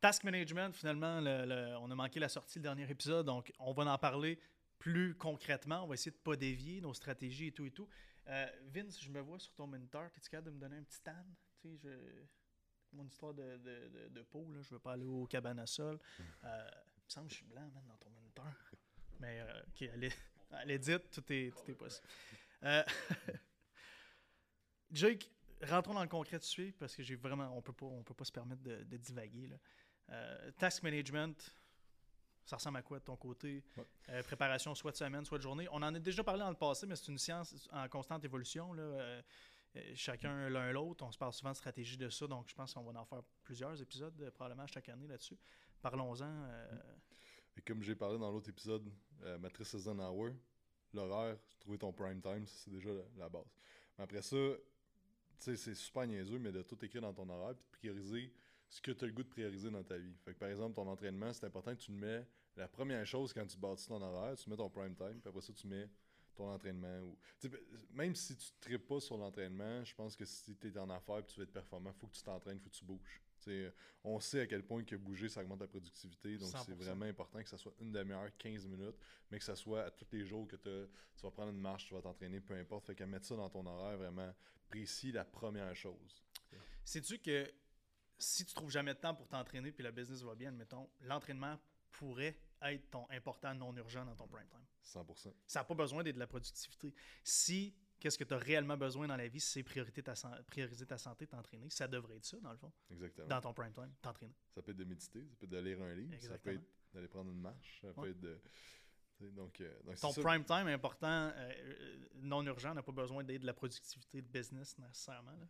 Task management, finalement, le- le- on a manqué la sortie le dernier épisode, donc on va en parler plus concrètement. On va essayer de pas dévier nos stratégies et tout et tout. Euh, Vince, je me vois sur ton moniteur. Es-tu capable de me donner un petit stand? Tu sais. Mon histoire de, de, de, de peau, là, je veux pas aller au cabane à sol. Euh, il me semble que je suis blanc, man, dans ton moniteur. Mais, euh, OK, à l'é- à l'édit, tout est, tout est possible. Euh, Jake, rentrons dans le concret de suite parce que j'ai vraiment, on peut pas, on peut pas se permettre de, de divaguer. Là. Euh, task management, ça ressemble à quoi de ton côté? Ouais. Euh, Préparation soit de semaine, soit de journée. On en a déjà parlé dans le passé, mais c'est une science en constante évolution. Là. Euh, chacun l'un l'autre, on se parle souvent de stratégie de ça, donc je pense qu'on va en faire plusieurs épisodes probablement chaque année là-dessus. Parlons-en. Et comme j'ai parlé dans l'autre épisode, Matrice Eisenhower, l'horaire, trouver ton prime time, c'est déjà la, la base. Mais après ça, c'est super niaiseux, mais de tout écrire dans ton horaire puis de prioriser ce que tu as le goût de prioriser dans ta vie. Fait que par exemple, ton entraînement, c'est important que tu le mets la première chose quand tu bâtis ton horaire, tu mets ton prime time, puis après ça, tu mets ton entraînement. Ou... Même si tu ne tripes pas sur l'entraînement, je pense que si tu es en affaires et tu veux être performant, il faut que tu t'entraînes, il faut que tu bouges. On sait à quel point que bouger, ça augmente ta productivité. Donc, c'est 100%. vraiment important que ça soit une demi-heure, 15 minutes, mais que ça soit à tous les jours que tu vas prendre une marche, tu vas t'entraîner, peu importe. Fait qu'à mettre ça dans ton horaire vraiment précis, la première chose. Sais-tu que si tu trouves jamais de temps pour t'entraîner puis le business va bien, admettons, l'entraînement pourrait être ton important non urgent dans ton prime time. 100%. Ça n'a pas besoin d'être de la productivité. Si qu'est-ce que tu as réellement besoin dans la vie, c'est ta prioriser ta santé, t'entraîner, ça devrait être ça, dans le fond, Exactement. dans ton prime time, t'entraîner. Ça peut être de méditer, ça peut être de lire un livre, ça peut être d'aller prendre une marche, ça peut Ouais. être de. Donc, euh, donc Ton prime time important, euh, euh, non urgent, n'a pas besoin d'être de la productivité de business nécessairement. là.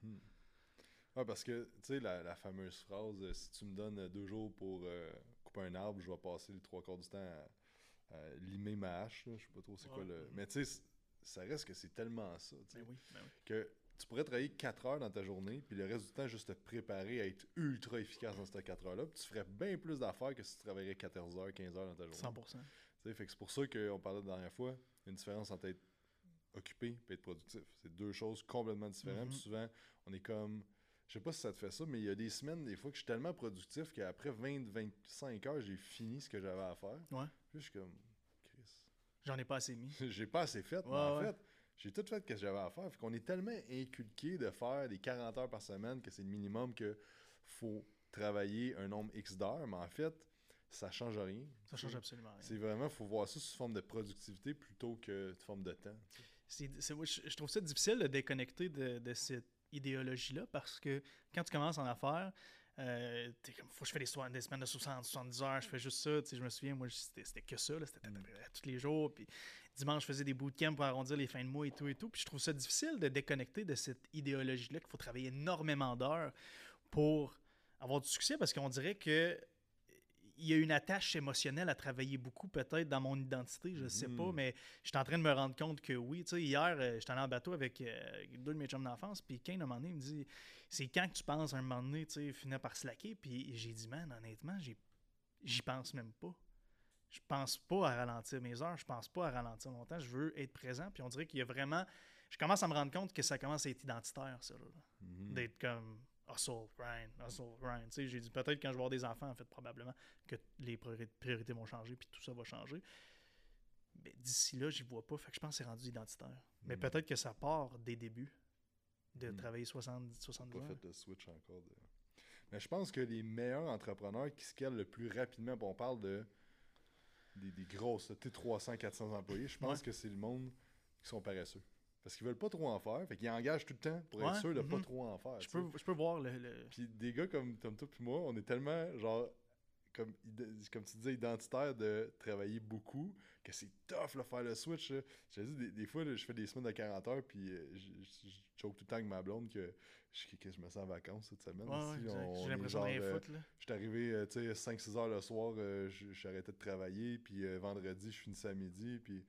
Ouais, parce que, tu sais, la, la fameuse phrase euh, si tu me donnes deux jours pour euh, couper un arbre, je vais passer les trois quarts du temps à, à limer ma hache. Je sais pas trop c'est quoi Ouais. le. Mais tu sais, ça reste que c'est tellement ça. tu sais, Ben oui, ben oui. que tu pourrais travailler 4 heures dans ta journée, puis le reste du temps, juste te préparer à être ultra efficace dans ces 4 heures-là. Puis tu ferais bien plus d'affaires que si tu travaillerais 14 heures, 15 heures dans ta journée. 100%. Tu sais, fait que c'est pour ça qu'on parlait la dernière fois, une différence entre être occupé et être productif. C'est deux choses complètement différentes. Mhm. Puis souvent, on est comme. Je sais pas si ça te fait ça, mais il y a des semaines, des fois, que je suis tellement productif qu'après 20-25 heures, j'ai fini ce que j'avais à faire. Ouais. Puis je suis comme. Chris. J'en ai pas assez mis. j'ai pas assez fait. mais en ouais. fait, j'ai tout fait ce que j'avais à faire. Fait qu'on est tellement inculqué de faire des 40 heures par semaine que c'est le minimum que faut travailler un nombre X d'heures. Mais en fait, ça change rien. Ça change absolument rien. C'est vraiment, faut voir ça sous forme de productivité plutôt que sous forme de temps. tu sais. Je, je trouve ça difficile de déconnecter de, de cette idéologie-là parce que quand tu commences en affaires, euh, t'es comme, faut que je fais des, des semaines de 60, 70 heures, je fais juste ça. Tu sais, je me souviens, moi, c'était, que ça, c'était près tous les jours. Puis dimanche, je faisais des bootcamps pour arrondir les fins de mois et tout et tout. Puis je trouve ça difficile de déconnecter de cette idéologie-là qu'il faut travailler énormément d'heures pour avoir du succès parce qu'on dirait que il y a une attache émotionnelle à travailler beaucoup, peut-être, dans mon identité, je sais pas, mais je suis en train de me rendre compte que oui. Tu sais, hier, euh, j'étais allé en bateau avec euh, deux de mes chums d'enfance, puis Kane, à un moment donné, il me dit C'est quand que tu penses, à un moment donné, tu sais, finir par slacker Puis j'ai dit Man, honnêtement, j'y pense même pas. Je pense pas à ralentir mes heures, je pense pas à ralentir mon temps, je veux être présent. Puis on dirait qu'il y a vraiment. Je commence à me rendre compte que ça commence à être identitaire, ça. là. Mhm. D'être comme hustle, grind, hustle, grind. Tu sais, j'ai dit peut-être quand je vais avoir des enfants, en fait, probablement, que les priori- priorités vont changer, puis tout ça va changer. Mais d'ici là, j'y vois pas. Fait que je pense que c'est rendu identitaire. Mais Mm. peut-être que ça part des débuts de Mm. travailler 70, 70 pas heures. fait le switch encore. de- Mais je pense que les meilleurs entrepreneurs qui scalent le plus rapidement, on parle de des, des grosses, tu sais, 300, 400 employés, je pense Ouais. que c'est le monde qui sont paresseux. Parce qu'ils veulent pas trop en faire, fait qu'ils engagent tout le temps pour être Ouais, sûr de pas mhm. trop en faire. Je peux, je peux voir le. le- Puis des gars comme, comme toi puis moi, on est tellement, genre, comme, comme tu disais, identitaire de travailler beaucoup, que c'est tough, là, faire le switch. Je te dis, des, des fois, là, je fais des semaines de 40 heures, puis euh, je, je, je choke tout le temps avec ma blonde que je, que je me sens en vacances cette semaine. Ouais, ouais, J'ai l'impression de genre, rien euh, foutre. Là. je suis arrivé, euh, tu sais, 5-6 heures le soir, euh, arrêté de travailler, puis euh, vendredi, je finissais à midi, puis...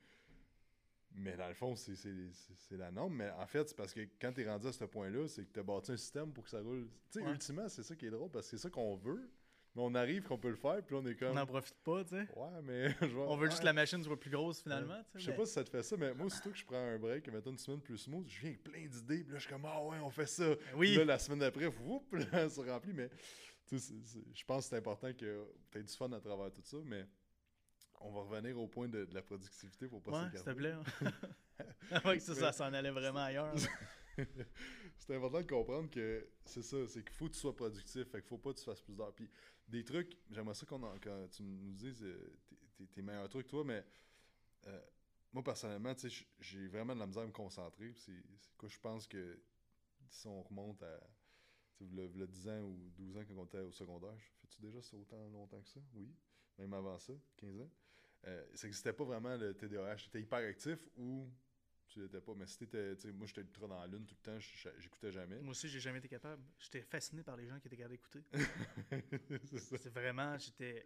Mais dans le fond, c'est la norme. Mais en fait, c'est parce que quand t'es rendu à ce point-là, c'est que t'as bâti un système pour que ça roule. Tu sais, Ouais. ultimement, c'est ça qui est drôle, parce que c'est ça qu'on veut, mais on arrive qu'on peut le faire, puis on est On comme... n'en profite pas, tu sais. Ouais, mais... vais- On veut juste que la machine soit plus grosse finalement. tu Je sais, sais mais- pas si ça te fait ça, mais moi, aussitôt que je prends un break, mettons une semaine plus smooth, je viens avec plein d'idées, puis là, je suis comme, ah ouais, on fait ça. Oui. Puis là, la semaine d'après, whoop, là, ça remplit, mais tu sais, je pense que c'est important que tu aies du fun à travers tout ça, mais on va revenir au point de, de la productivité pour pas Ouais, s'il te s'écarter. plaît. hein. ouais, ça, ça s'en allait vraiment ailleurs. c'est important de comprendre que c'est ça, c'est qu'il faut que tu sois productif, fait qu'il faut pas que tu fasses plus d'heures. Puis des trucs, j'aimerais ça qu'on en- quand tu nous dises euh, tes- tes- meilleurs trucs, toi, mais euh, moi personnellement, tu sais, j'ai vraiment de la misère à me concentrer. C'est quoi, je pense que si on remonte à v'là- v'là 10 ans ou 12 ans quand on était au secondaire, fais-tu déjà ça autant longtemps que ça? Oui. Même avant ça, 15 ans? Euh, ça n'existait pas vraiment le TDAH. Tu étais hyperactif ou tu l'étais pas. Mais si t'étais, moi j'étais ultra dans la lune tout le temps, je- j'écoutais jamais. Moi aussi, j'ai jamais été capable. J'étais fasciné par les gens qui étaient capables d'écouter. c'est vraiment, j'étais.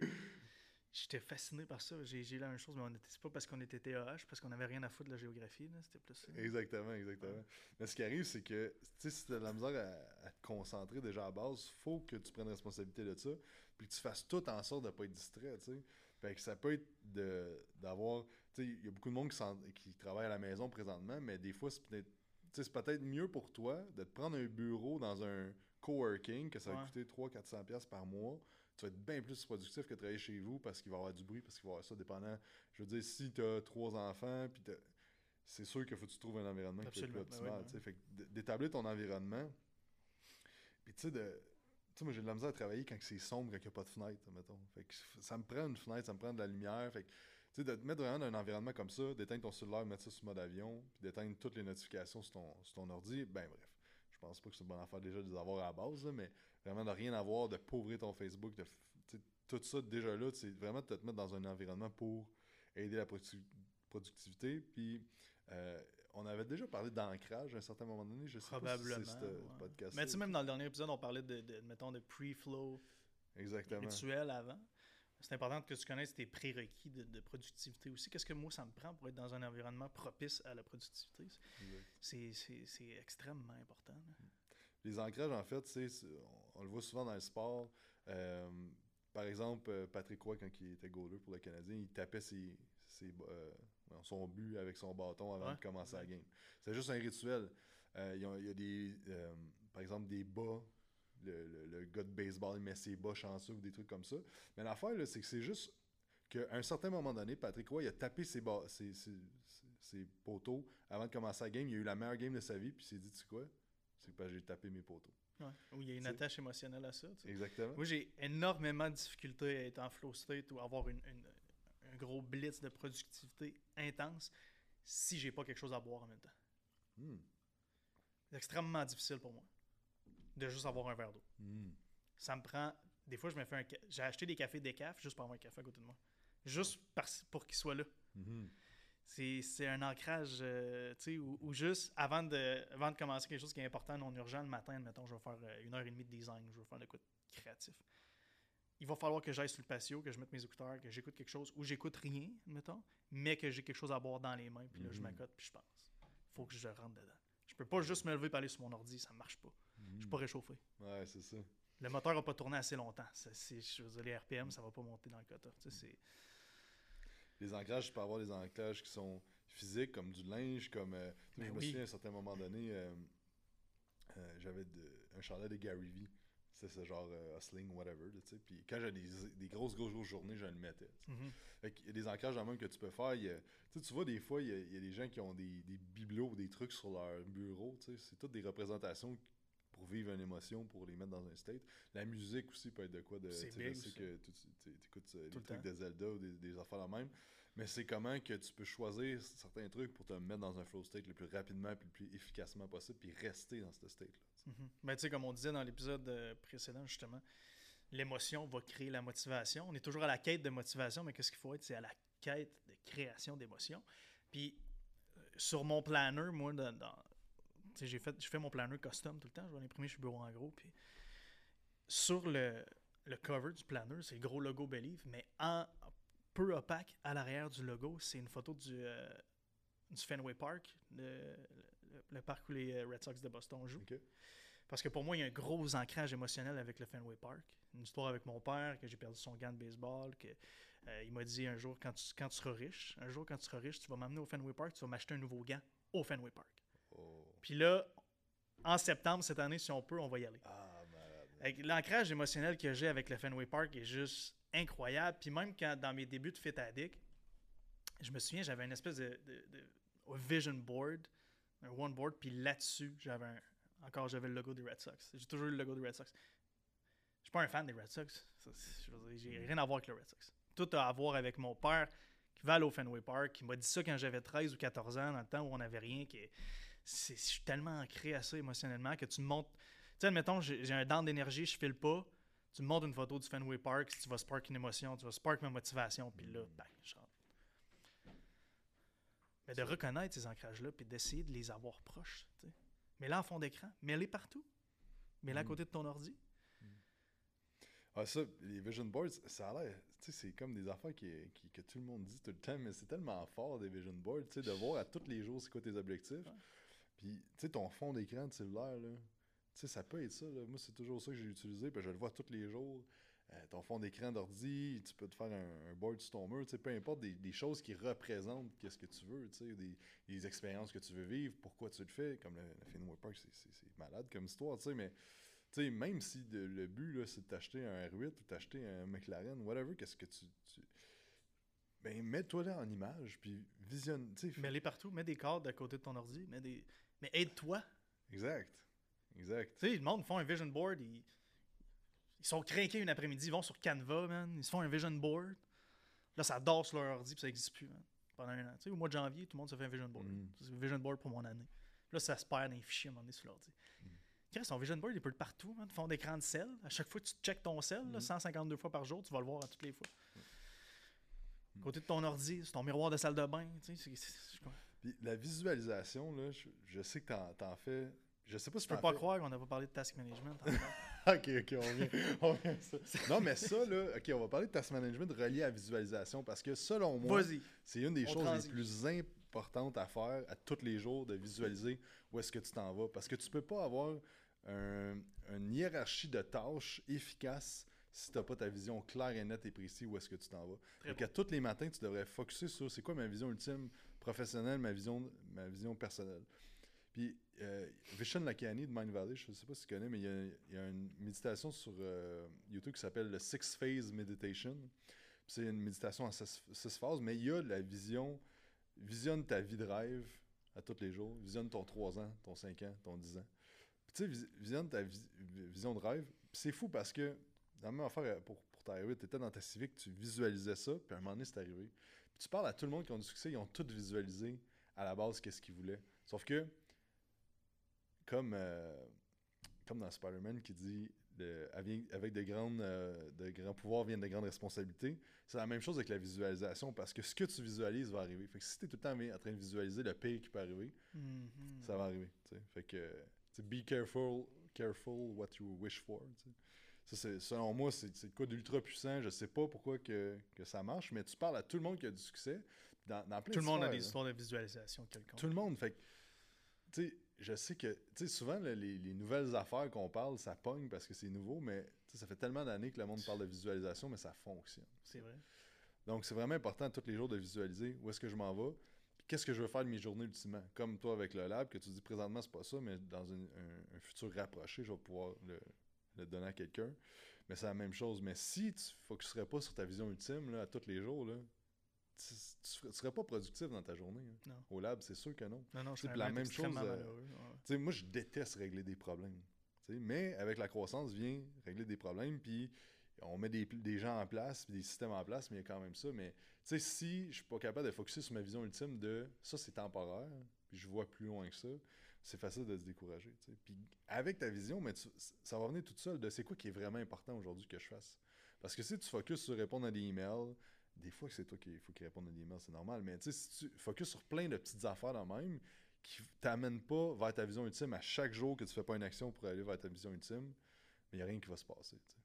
J'étais fasciné par ça. J'ai j'ai la même chose, mais on était, c'est pas parce qu'on était TAH, parce qu'on avait rien à foutre de la géographie, là. C'était plus ça. Exactement, exactement. Mais ce qui arrive, c'est que si tu as de la misère à, à te concentrer déjà à base, faut que tu prennes responsabilité de ça, puis que tu fasses tout en sorte de pas être distrait, sais. Fait que ça peut être de d'avoir, tu sais, il y a beaucoup de monde qui, qui travaille à la maison présentement, mais des fois, c'est peut-être c'est mieux pour toi de te prendre un bureau dans un coworking que ça va Ouais. coûter 300-400$ piastres par mois. Tu vas être bien plus productif que de travailler chez vous parce qu'il va y avoir du bruit, parce qu'il va y avoir ça dépendant. Je veux dire, si tu as trois enfants, puis c'est sûr qu'il faut que tu trouves un environnement qui est plus ben optimal. oui, tu sais. Fait que d'établir ton environnement, puis tu sais, de. Tu sais, moi, j'ai de la misère à travailler quand c'est sombre, quand il n'y a pas de fenêtre, mettons. Fait que ça me prend une fenêtre, ça me prend de la lumière. Tu sais, de te mettre vraiment dans un environnement comme ça, d'éteindre ton cellulaire, mettre ça sur mode avion, puis d'éteindre toutes les notifications sur ton, sur ton ordi, ben bref. Je pense pas que c'est une bonne affaire déjà de les avoir à la base, mais vraiment de rien avoir, de pauvrer ton Facebook, de tout ça déjà là, c'est vraiment de te mettre dans un environnement pour aider la producti- productivité. Puis euh, on avait déjà parlé d'ancrage à un certain moment donné, je sais Probablement. pas si c'est ce ouais. podcast. Mais tu sais, même dans le dernier épisode, on parlait de, de- mettons, de pre-flow rituel avant. C'est important que tu connaisses tes prérequis de, de productivité aussi. Qu'est-ce que moi, ça me prend pour être dans un environnement propice à la productivité? C'est extrêmement important. là. Les ancrages, en fait, on, on le voit souvent dans le sport. Euh, par exemple, euh, Patrick Roy, quand il était goaler pour le Canadien, il tapait ses, ses, euh, son but avec son bâton avant Ouais, de commencer la game. C'est juste un rituel. Euh, il y a- il y a des, euh, par exemple, des bas. Le, le- le gars de baseball, il met ses bas chanceux ou des trucs comme ça. Mais l'affaire, c'est que c'est juste qu'à un certain moment donné, Patrick Roy, il a tapé ses, bas- ses, ses- ses- ses poteaux avant de commencer la game. Il a eu la meilleure game de sa vie, puis il s'est dit, tu sais quoi? C'est que j'ai tapé mes poteaux. Ouais. Où il y a une attache émotionnelle à ça. Exactement. Moi, j'ai énormément de difficultés à être en flow state ou avoir une, une- un gros blitz de productivité intense si j'ai pas quelque chose à boire en même temps. Hmm. C'est extrêmement difficile pour moi de juste avoir un verre d'eau. Hmm. Ça me prend. Des fois, je me fais un. J'ai acheté des cafés décaf juste pour avoir un café à côté de moi. Juste pour qu'il soit là. Mhm. C'est c'est un ancrage, euh, tu sais, ou, juste avant de, avant de commencer quelque chose qui est important, non urgent, le matin, admettons, je vais faire euh, une heure et demie de design, je vais faire de quoi de créatif. Il va falloir que j'aille sur le patio, que je mette mes écouteurs, que j'écoute quelque chose, ou j'écoute rien, mettons, mais que j'ai quelque chose à boire dans les mains, puis là, je Mhm. m'accote, puis je pense. faut que je rentre dedans. Je peux pas juste me lever et aller sur mon ordi, ça marche pas. Je suis pas réchauffé. Ouais, c'est ça. Le moteur n'a pas tourné assez longtemps. Ça, je veux dire, les RPM, ça va pas monter dans le quota. Tu sais, c'est- Les ancrages, tu peux avoir des ancrages qui sont physiques, comme du linge, comme. euh, Ben je me oui. souviens à un certain moment donné, euh, euh, j'avais un chandail de Gary Vee. C'est ce genre euh, hustling, whatever. là. Puis quand j'ai des, des grosses, grosses, grosses journées, je le mettais. sais. Mhm. Fait qu'il y a des ancrages en même que tu peux faire. il y a- tu vois, des fois, il y, a, il y a des gens qui ont des, des bibelots ou des trucs sur leur bureau. C'est toutes des représentations pour vivre une émotion, pour les mettre dans un state. La musique aussi peut être de quoi de. C'est que tu écoutes des le trucs de Zelda ou des, des affaires la même. Mais c'est comment que tu peux choisir certains trucs pour te mettre dans un flow state le plus rapidement et le plus efficacement possible, puis rester dans ce state-là. sais. Mhm. Ben, tu sais, comme on disait dans l'épisode euh, précédent, justement, l'émotion va créer la motivation. On est toujours à la quête de motivation, mais qu'est-ce qu'il faut être? C'est à la quête de création d'émotion. Puis, euh, sur mon planner, moi, dans, j'ai fait, mon planner custom tout le temps. Je vais l'imprimer chez Bureau en gros. Puis, sur le, le cover du planner, c'est le gros logo Believe, mais en peu opaque, à l'arrière du logo, c'est une photo du, euh, du Fenway Park, le, le- le parc où les euh, Red Sox de Boston jouent. Parce que pour moi, il y a un gros ancrage émotionnel avec le Fenway Park. Une histoire avec mon père, que j'ai perdu son gant de baseball, que euh, il m'a dit un jour, quand tu, quand tu seras riche, un jour quand tu seras riche, tu vas m'amener au Fenway Park, tu vas m'acheter un nouveau gant au Fenway Park. Oh. Puis là, en septembre cette année, si on peut, on va y aller. Ah, L'ancrage émotionnel que j'ai avec le Fenway Park est juste incroyable. Puis même quand dans mes débuts de Fit Addict, je me souviens, j'avais une espèce de, de- de vision board, un one board, puis là-dessus, j'avais un- encore j'avais le logo des Red Sox. J'ai toujours eu le logo des Red Sox. Je suis pas un fan des Red Sox. J'ai rien à voir avec le Red Sox. Tout a à voir avec mon père qui va aller au Fenway Park, qui m'a dit ça quand j'avais 13 ou 14 ans, dans le temps où on n'avait rien. qui Je suis tellement ancré à ça émotionnellement que tu me montres. Tu sais, admettons, j'ai un down d'énergie, je file pas. Tu me montres une photo du Fenway Park, si tu vas spark une émotion, tu vas spark ma motivation, puis là, bang, je rentre. Mais de reconnaître ces ancrages-là, puis d'essayer de les avoir proches. tu sais. Mais là, en fond d'écran, mets-les partout. Mets-les à Mm. côté de ton ordi. Ah, ça, les vision boards, ça a l'air. Tu sais, c'est comme des affaires qui, qui- que tout le monde dit tout le temps, mais c'est tellement fort des vision boards, tu sais, de voir à tous les jours c'est quoi tes objectifs. Puis, tu sais, ton fond d'écran de cellulaire, là, sais, ça peut être ça. là. Moi, c'est toujours ça que j'ai utilisé, puis je le vois tous les jours. Euh, ton fond d'écran d'ordi, tu peux te faire un, un board sur ton mur, tu sais, peu importe, des, des choses qui représentent qu'est-ce que tu veux, tu sais, des, des expériences que tu veux vivre, pourquoi tu le fais, comme le, le Fenway Park, c'est- malade comme histoire, tu sais, mais tu sais, même si de- le but, c'est de t'acheter un R8 ou t'acheter un McLaren, whatever, qu'est-ce que tu... tu- Ben, mets-toi là en image, puis visionne, tu sais, Mets-les partout. Mets des cadres à côté de ton ordi. Mets des... Mais aide-toi. exact, exact. Tu sais, le monde font un vision board. Ils, ils sont craqués une après-midi. Ils vont sur Canva, man. Ils se font un vision board. Là, ça dort sur leur ordi, puis ça n'existe plus, man. Pendant un an. Tu sais, au mois de janvier, tout le monde se fait un vision board. Mm. C'est un vision board pour mon année. Là, ça se perd dans les fichiers à un moment donné sur l'ordi. Mm. Son vision board, il peut être partout, man. Fond d'écran de sel. À chaque fois que tu checkes ton sel, là, Mm. 152 fois par jour, tu vas le voir à toutes les fois. Mm. Côté de ton ordi, c'est ton miroir de salle de bain. Tu sais, c'est- la visualisation, là, je, je sais que t'en, t'en fais... Je sais pas si peux t'en pas croire qu'on n'a pas parlé de task management. ok, ok, on vient, on vient à ça. Non, mais ça, là, ok, on va parler de task management relié à la visualisation parce que selon moi, c'est une des On choses les plus importantes à faire à tous les jours de visualiser où est-ce que tu t'en vas. Parce que tu peux pas avoir un- une hiérarchie de tâches efficace si tu n'as pas ta vision claire et nette et précise où est-ce que tu t'en vas. Très Donc, à tous les matins, tu devrais focuser sur c'est quoi ma vision ultime professionnelle, ma vision, ma vision personnelle. Puis, euh, Vishen Lakiani de Mind Valley, je ne sais pas si tu connais, mais il y a, une méditation sur euh, YouTube qui s'appelle le Six Phase Meditation. C'est une méditation en six, phases, mais il y a la vision, visionne ta vie de rêve à tous les jours, visionne ton 3 ans, ton 5 ans, ton 10 ans. Puis tu sais, vis- visionne ta vis- vision de rêve. C'est fou parce que, dans la même affaire pour, pour t'arriver, tu étais dans ta civique, tu visualisais ça, puis à un moment donné, c'est arrivé. Puis tu parles à tout le monde qui ont du succès, ils ont tout visualisé à la base qu'est-ce qu'ils voulaient. Sauf que, comme, euh, comme dans Spider-Man qui dit avec, de, grandes, euh, de grands pouvoirs viennent de grandes responsabilités, c'est la même chose avec la visualisation parce que ce que tu visualises va arriver. Fait que si tu es tout le temps en train de visualiser le pire qui peut arriver, Mhm. ça va arriver. tu sais. Fait que, be careful, careful what you wish for. Ça, c'est, selon moi, c'est, quoi d'ultra puissant? Je sais pas pourquoi que, que ça marche, mais tu parles à tout le monde qui a du succès. Dans, dans plein Tout le monde a de des histoires de visualisation quelconque. tout le monde. Fait que, tu sais, je sais que, tu sais, souvent, là, les, les nouvelles affaires qu'on parle, ça pogne parce que c'est nouveau, mais ça fait tellement d'années que le monde parle de visualisation, mais ça fonctionne. C'est vrai. Donc, c'est vraiment important tous les jours de visualiser où est-ce que je m'en vais, qu'est-ce que je veux faire de mes journées ultimement. Comme toi avec le lab, que tu dis présentement, c'est pas ça, mais dans une- un, un futur rapproché, je vais pouvoir le, le donner à quelqu'un. Mais c'est la même chose. Mais si tu ne focuserais pas sur ta vision ultime là, à tous les jours, là, tu ne serais pas productif dans ta journée. hein. Non. Au lab, c'est sûr que non. Non, non, je la même chose, euh, ouais. Moi, je déteste régler des problèmes. Mais avec la croissance vient régler des problèmes, puis on met des, des gens en place, puis des systèmes en place, mais il y a quand même ça. Mais tu sais, si je suis pas capable de focuser sur ma vision ultime de ça, c'est temporaire, puis je vois plus loin que ça, c'est facile de se décourager. Puis avec ta vision, mais tu- ça va venir tout seul de c'est quoi qui est vraiment important aujourd'hui que je fasse? Parce que si tu focuses sur répondre à des emails, des fois que c'est toi qui faut qu'il réponde à des emails, c'est normal, mais tu sais, si tu focuses sur plein de petites affaires dans même, qui t'amènent pas vers ta vision ultime à chaque jour que tu fais pas une action pour aller vers ta vision ultime, il n'y a rien qui va se passer. tu sais.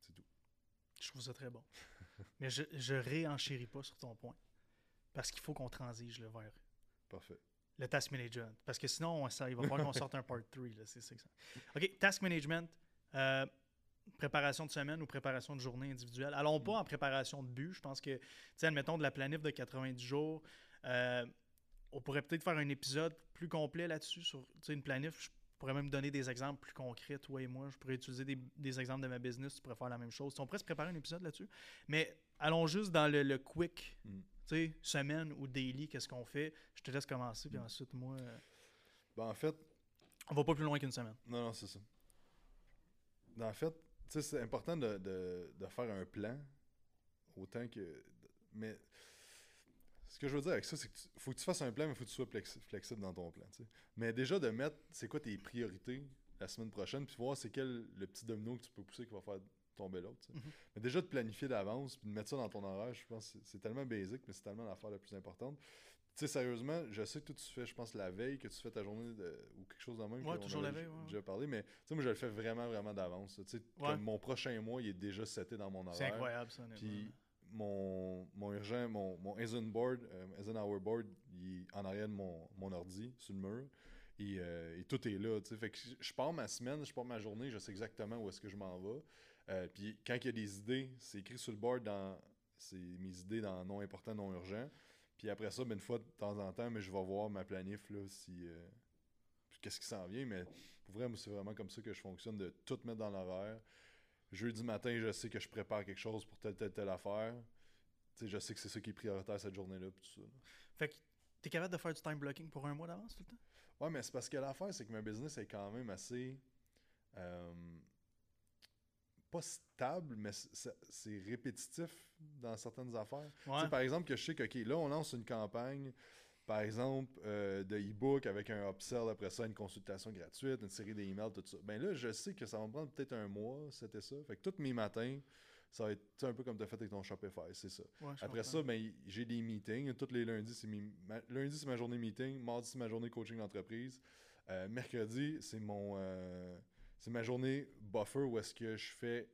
C'est tout. Je trouve ça très bon. Mais je, je réenchéris pas sur ton point. Parce qu'il faut qu'on transige le vers Parfait. le task management. Parce que sinon, ça, il va falloir qu'on sorte un part 3. Là, c'est ça- OK, task management. euh, préparation de semaine ou préparation de journée individuelle. Allons pas en préparation de but. Je pense que, tu sais, admettons de la planif de 90 jours. euh, on pourrait peut-être faire un épisode plus complet là-dessus sur tu sais, une planif. Je- pourrais même donner des exemples plus concrets, toi et moi. Je pourrais utiliser des, des exemples de ma business, tu pourrais faire la même chose. On pourrait se préparer un épisode là-dessus. Mais allons juste dans le, le quick, Mm. tu sais, semaine ou daily, qu'est-ce qu'on fait. Je te laisse commencer, puis ensuite, moi, euh, Ben, en fait, on va pas plus loin qu'une semaine. non, non, c'est ça. En fait, sais, c'est important de, de, de faire un plan autant que. Mais ce que je veux dire avec ça, c'est qu'il faut que tu fasses un plan, mais il faut que tu sois flexi- flexible dans ton plan. Mais déjà, de mettre c'est quoi tes priorités la semaine prochaine, puis voir c'est quel le petit domino que tu peux pousser qui va faire tomber l'autre. Mhm. Mais déjà, de planifier d'avance, puis de mettre ça dans ton horaire, je pense que c'est- c'est tellement basique, mais c'est tellement l'affaire la plus importante. Tu sais, sérieusement, je sais que tu fais, je pense, la veille, que tu fais ta journée de- ou quelque chose de même. Ouais, toujours la veille, ouais, déjà parlé, mais tu sais, moi, je le fais vraiment, vraiment d'avance. Tu sais, Ouais. comme mon prochain mois, il est déjà seté dans mon horaire. C'est incroyable, ça. Puis mon, mon urgent, mon, mon Eisenboard, euh, Eisenhower board, il est en arrière de mon, mon ordi, sur le mur. Et, euh, et tout est là. tu sais. Fait que je- je pars ma semaine, je pars ma journée, je sais exactement où est-ce que je m'en vais. Euh, puis quand il y a des idées, c'est écrit sur le board dans. C'est mes idées dans non important, non urgent. Puis après ça, ben, une fois de temps en temps, mais je vais voir ma planif là, si. euh, qu'est-ce qui s'en vient. Mais pour vrai, c'est vraiment comme ça que je fonctionne, de tout mettre dans l'horaire. Jeudi matin, je sais que je prépare quelque chose pour telle, telle, telle affaire. Tu sais, je sais que c'est ça qui est prioritaire cette journée-là. tout ça. là. Fait que t'es capable de faire du time blocking pour un mois d'avance tout le temps? Ouais, mais c'est parce que l'affaire, c'est que ma business est quand même assez. euh, pas stable, mais c'est répétitif dans certaines affaires. Tu sais, Ouais. par exemple, que je sais que, OK, là, on lance une campagne, par exemple, euh, de e-book avec un upsell, après ça, une consultation gratuite, une série d'emails, tout ça. Ben là, je sais que ça va me prendre peut-être un mois, c'était ça. Fait que tous mes matins, ça va être un peu comme tu as fait avec ton Shopify, c'est ça. Ouais, Après ça, ben, j'ai des meetings. Tous les lundis, c'est ma- lundi, c'est ma journée meeting. Mardi, c'est ma journée coaching d'entreprise. Euh, mercredi, c'est mon euh, c'est ma journée buffer où est-ce que je fais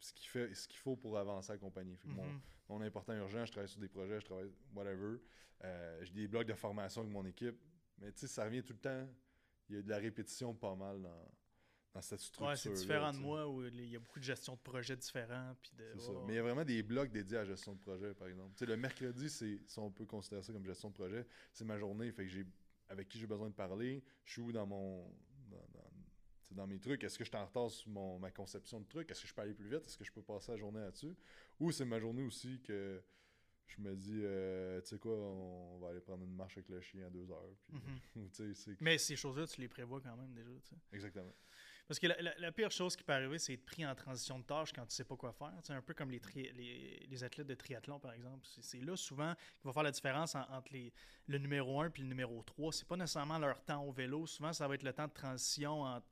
ce qu'il fait ce qu'il faut pour avancer la compagnie. Fait que mon, Mhm. mon important urgent, je travaille sur des projets, je travaille whatever. Euh, j'ai des blocs de formation avec mon équipe. Mais tu sais, ça revient tout le temps. Il y a de la répétition pas mal dans, dans cette structure. Ouais, c'est différent de moi où il y a beaucoup de gestion de projets différents. Puis de, C'est ça. ouais, Mais il y a vraiment des blocs dédiés à la gestion de projet, par exemple. Tu sais, le mercredi, c'est, si on peut considérer ça comme gestion de projet, c'est ma journée. Fait que j'ai avec qui j'ai besoin de parler. Je suis où dans mon. Dans, dans- mes trucs. Est-ce que je suis en retard sur mon, ma conception de trucs? Est-ce que je peux aller plus vite? Est-ce que je peux passer la journée là-dessus? Ou c'est ma journée aussi que je me dis, euh, tu sais quoi, on va aller prendre une marche avec le chien à deux heures. Puis, Mhm. Mais ces choses-là, tu les prévois quand même déjà. Exactement. Parce que la, la- la pire chose qui peut arriver, c'est être pris en transition de tâche quand tu sais pas quoi faire. C'est un peu comme les, tri- les, les athlètes de triathlon, par exemple. C'est- là souvent qu'il va faire la différence en- entre les, le numéro 1 et le numéro 3. C'est pas nécessairement leur temps au vélo. Souvent, ça va être le temps de transition entre,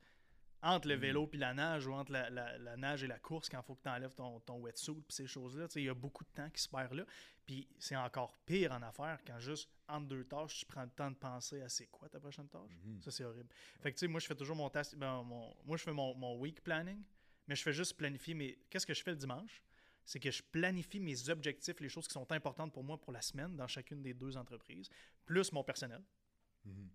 entre le Mhm. vélo puis la nage ou entre la, la- la nage et la course quand il faut que tu enlèves ton, ton wetsuit puis ces choses-là. Il y a beaucoup de temps qui se perd là. Puis c'est encore pire en affaires quand juste entre deux tâches, tu prends le temps de penser à c'est quoi ta prochaine tâche. Mhm. Ça, c'est horrible. Fait que, tu sais, moi, je fais toujours mon task. ben, mon- moi, je fais mon, mon week planning, mais je fais juste planifier mes. Qu'est-ce que je fais le dimanche? C'est que je planifie mes objectifs, les choses qui sont importantes pour moi pour la semaine dans chacune des deux entreprises, plus mon personnel. Mhm.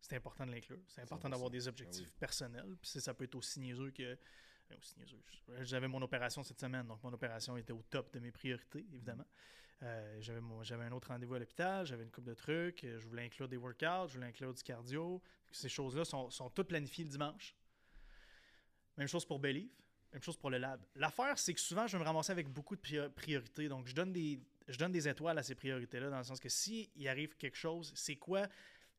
C'est important de l'inclure. C'est important 100%. d'avoir des objectifs Ah oui. personnels. Puis ça, peut être aussi niaiseux que. euh, aussi niaiseux. J'avais mon opération cette semaine, donc mon opération était au top de mes priorités, évidemment. Euh, j'avais, mon- j'avais un autre rendez-vous à l'hôpital, j'avais une coupe de trucs, euh, je voulais inclure des workouts, je voulais inclure du cardio. Ces choses-là sont, sont toutes planifiées le dimanche. Même chose pour Believe, même chose pour le lab. L'affaire, c'est que souvent, je vais me ramasser avec beaucoup de prior- priorités. Donc, je donne des, je donne des étoiles à ces priorités-là, dans le sens que s'il arrive quelque chose, c'est quoi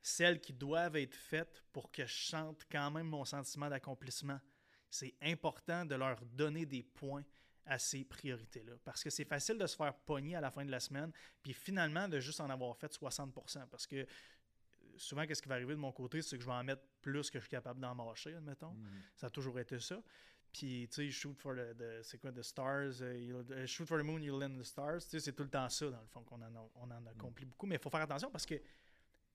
celles qui doivent être faites pour que je sente quand même mon sentiment d'accomplissement. C'est important de leur donner des points à ces priorités-là. Parce que c'est facile de se faire pogner à la fin de la semaine, puis finalement de juste en avoir fait 60%. Parce que euh, souvent, qu'est-ce qui va arriver de mon côté, c'est que je vais en mettre plus que je suis capable d'en marcher, admettons. Mhm. Ça a toujours été ça. Puis, tu sais, shoot for the, the- c'est quoi, the stars, euh, euh, shoot for the moon, you'll land the stars. Tu sais, c'est tout le temps ça, dans le fond, qu'on en, on en accomplit beaucoup. Mais il faut faire attention parce que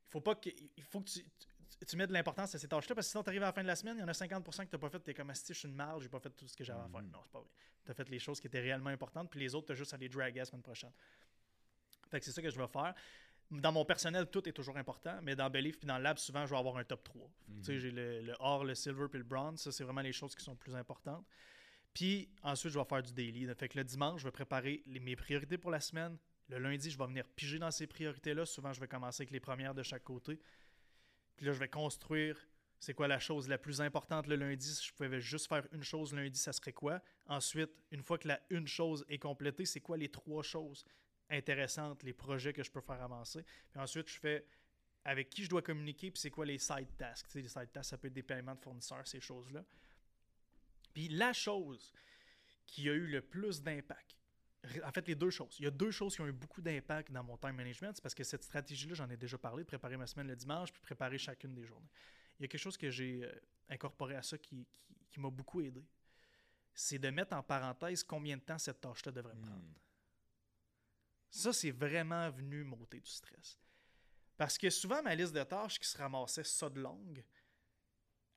il faut pas que, il faut que tu, tu, tu mettes de l'importance à ces tâches-là parce que sinon, tu arrives à la fin de la semaine, il y en a 50% que tu n'as pas fait. Tu es comme, si je suis une marge, j'ai pas fait tout ce que j'avais à faire. Mhm. Non, c'est pas vrai. Tu as fait les choses qui étaient réellement importantes, puis les autres, tu as juste à les draguer la semaine prochaine. Fait que c'est ça que je vais faire. Dans mon personnel, tout est toujours important, mais dans Belief puis dans le lab, souvent, je vais avoir un top 3. Tu sais, j'ai le, le or, le silver puis le bronze. Ça, c'est vraiment les choses qui sont plus importantes. Puis ensuite, je vais faire du daily. Fait que le dimanche, je vais préparer les- mes priorités pour la semaine. Le lundi, je vais venir piger dans ces priorités-là. Souvent, je vais commencer avec les premières de chaque côté. Puis là, je vais construire C'est quoi la chose la plus importante le lundi? Si je pouvais juste faire une chose lundi, ça serait quoi? Ensuite, une fois que la une chose est complétée, c'est quoi les trois choses intéressantes, les projets que je peux faire avancer? Puis ensuite, je fais avec qui je dois communiquer, puis c'est quoi les side tasks? Les side tasks, ça peut être des paiements de fournisseurs, ces choses-là. Puis la chose qui a eu le plus d'impact, en fait, les deux choses. Il y a deux choses qui ont eu beaucoup d'impact dans mon time management. C'est parce que cette stratégie-là, j'en ai déjà parlé, de préparer ma semaine le dimanche, puis préparer chacune des journées. Il y a quelque chose que j'ai euh, incorporé à ça qui, qui, m'a beaucoup aidé. C'est de mettre en parenthèse combien de temps cette tâche-là devrait me prendre. Hmm. Ça, c'est vraiment venu m'ôter du stress. Parce que souvent, ma liste de tâches qui se ramassait ça de longue,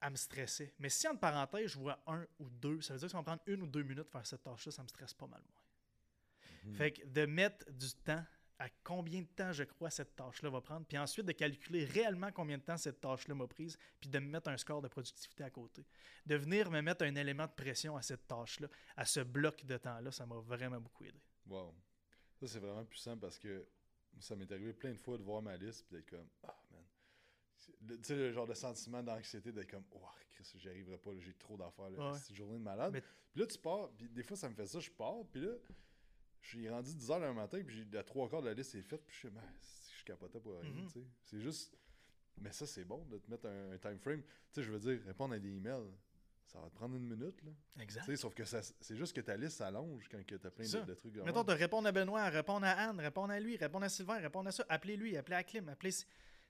elle me stressait. Mais si en parenthèse, je vois un ou deux, ça veut dire que ça va me prendre une ou deux minutes de faire cette tâche-là, ça me stresse pas mal moins. Mhm. Fait que de mettre du temps à combien de temps je crois cette tâche-là va prendre, puis ensuite de calculer réellement combien de temps cette tâche-là m'a prise, puis de me mettre un score de productivité à côté. De venir me mettre un élément de pression à cette tâche-là, à ce bloc de temps-là, ça m'a vraiment beaucoup aidé. Wow. Ça, c'est vraiment puissant parce que ça m'est arrivé plein de fois de voir ma liste puis d'être comme Ah, man. Tu sais, le genre de sentiment d'anxiété d'être comme Oh, Chris, j'y arriverai pas, j'ai trop d'affaires, c'est une journée de malade. Puis là, tu pars, puis des fois, ça me fait ça, je pars, puis là, je suis rendu 10 h le matin, puis j'ai trois quarts de la liste est faite, puis je suis ben, je capotais pour rien, tu sais. C'est juste. Mais ça, c'est bon de te mettre un, time frame. Tu sais, je veux dire, répondre à des emails, ça va te prendre une minute. Là. Exact. sauf que c'est juste que ta liste s'allonge quand tu as plein de, de, trucs. Mettons, de répondre à Benoît, répondre à Anne, répondre à lui, répondre à Sylvain, répondre à ça, appeler lui, appeler à Clim, appeler.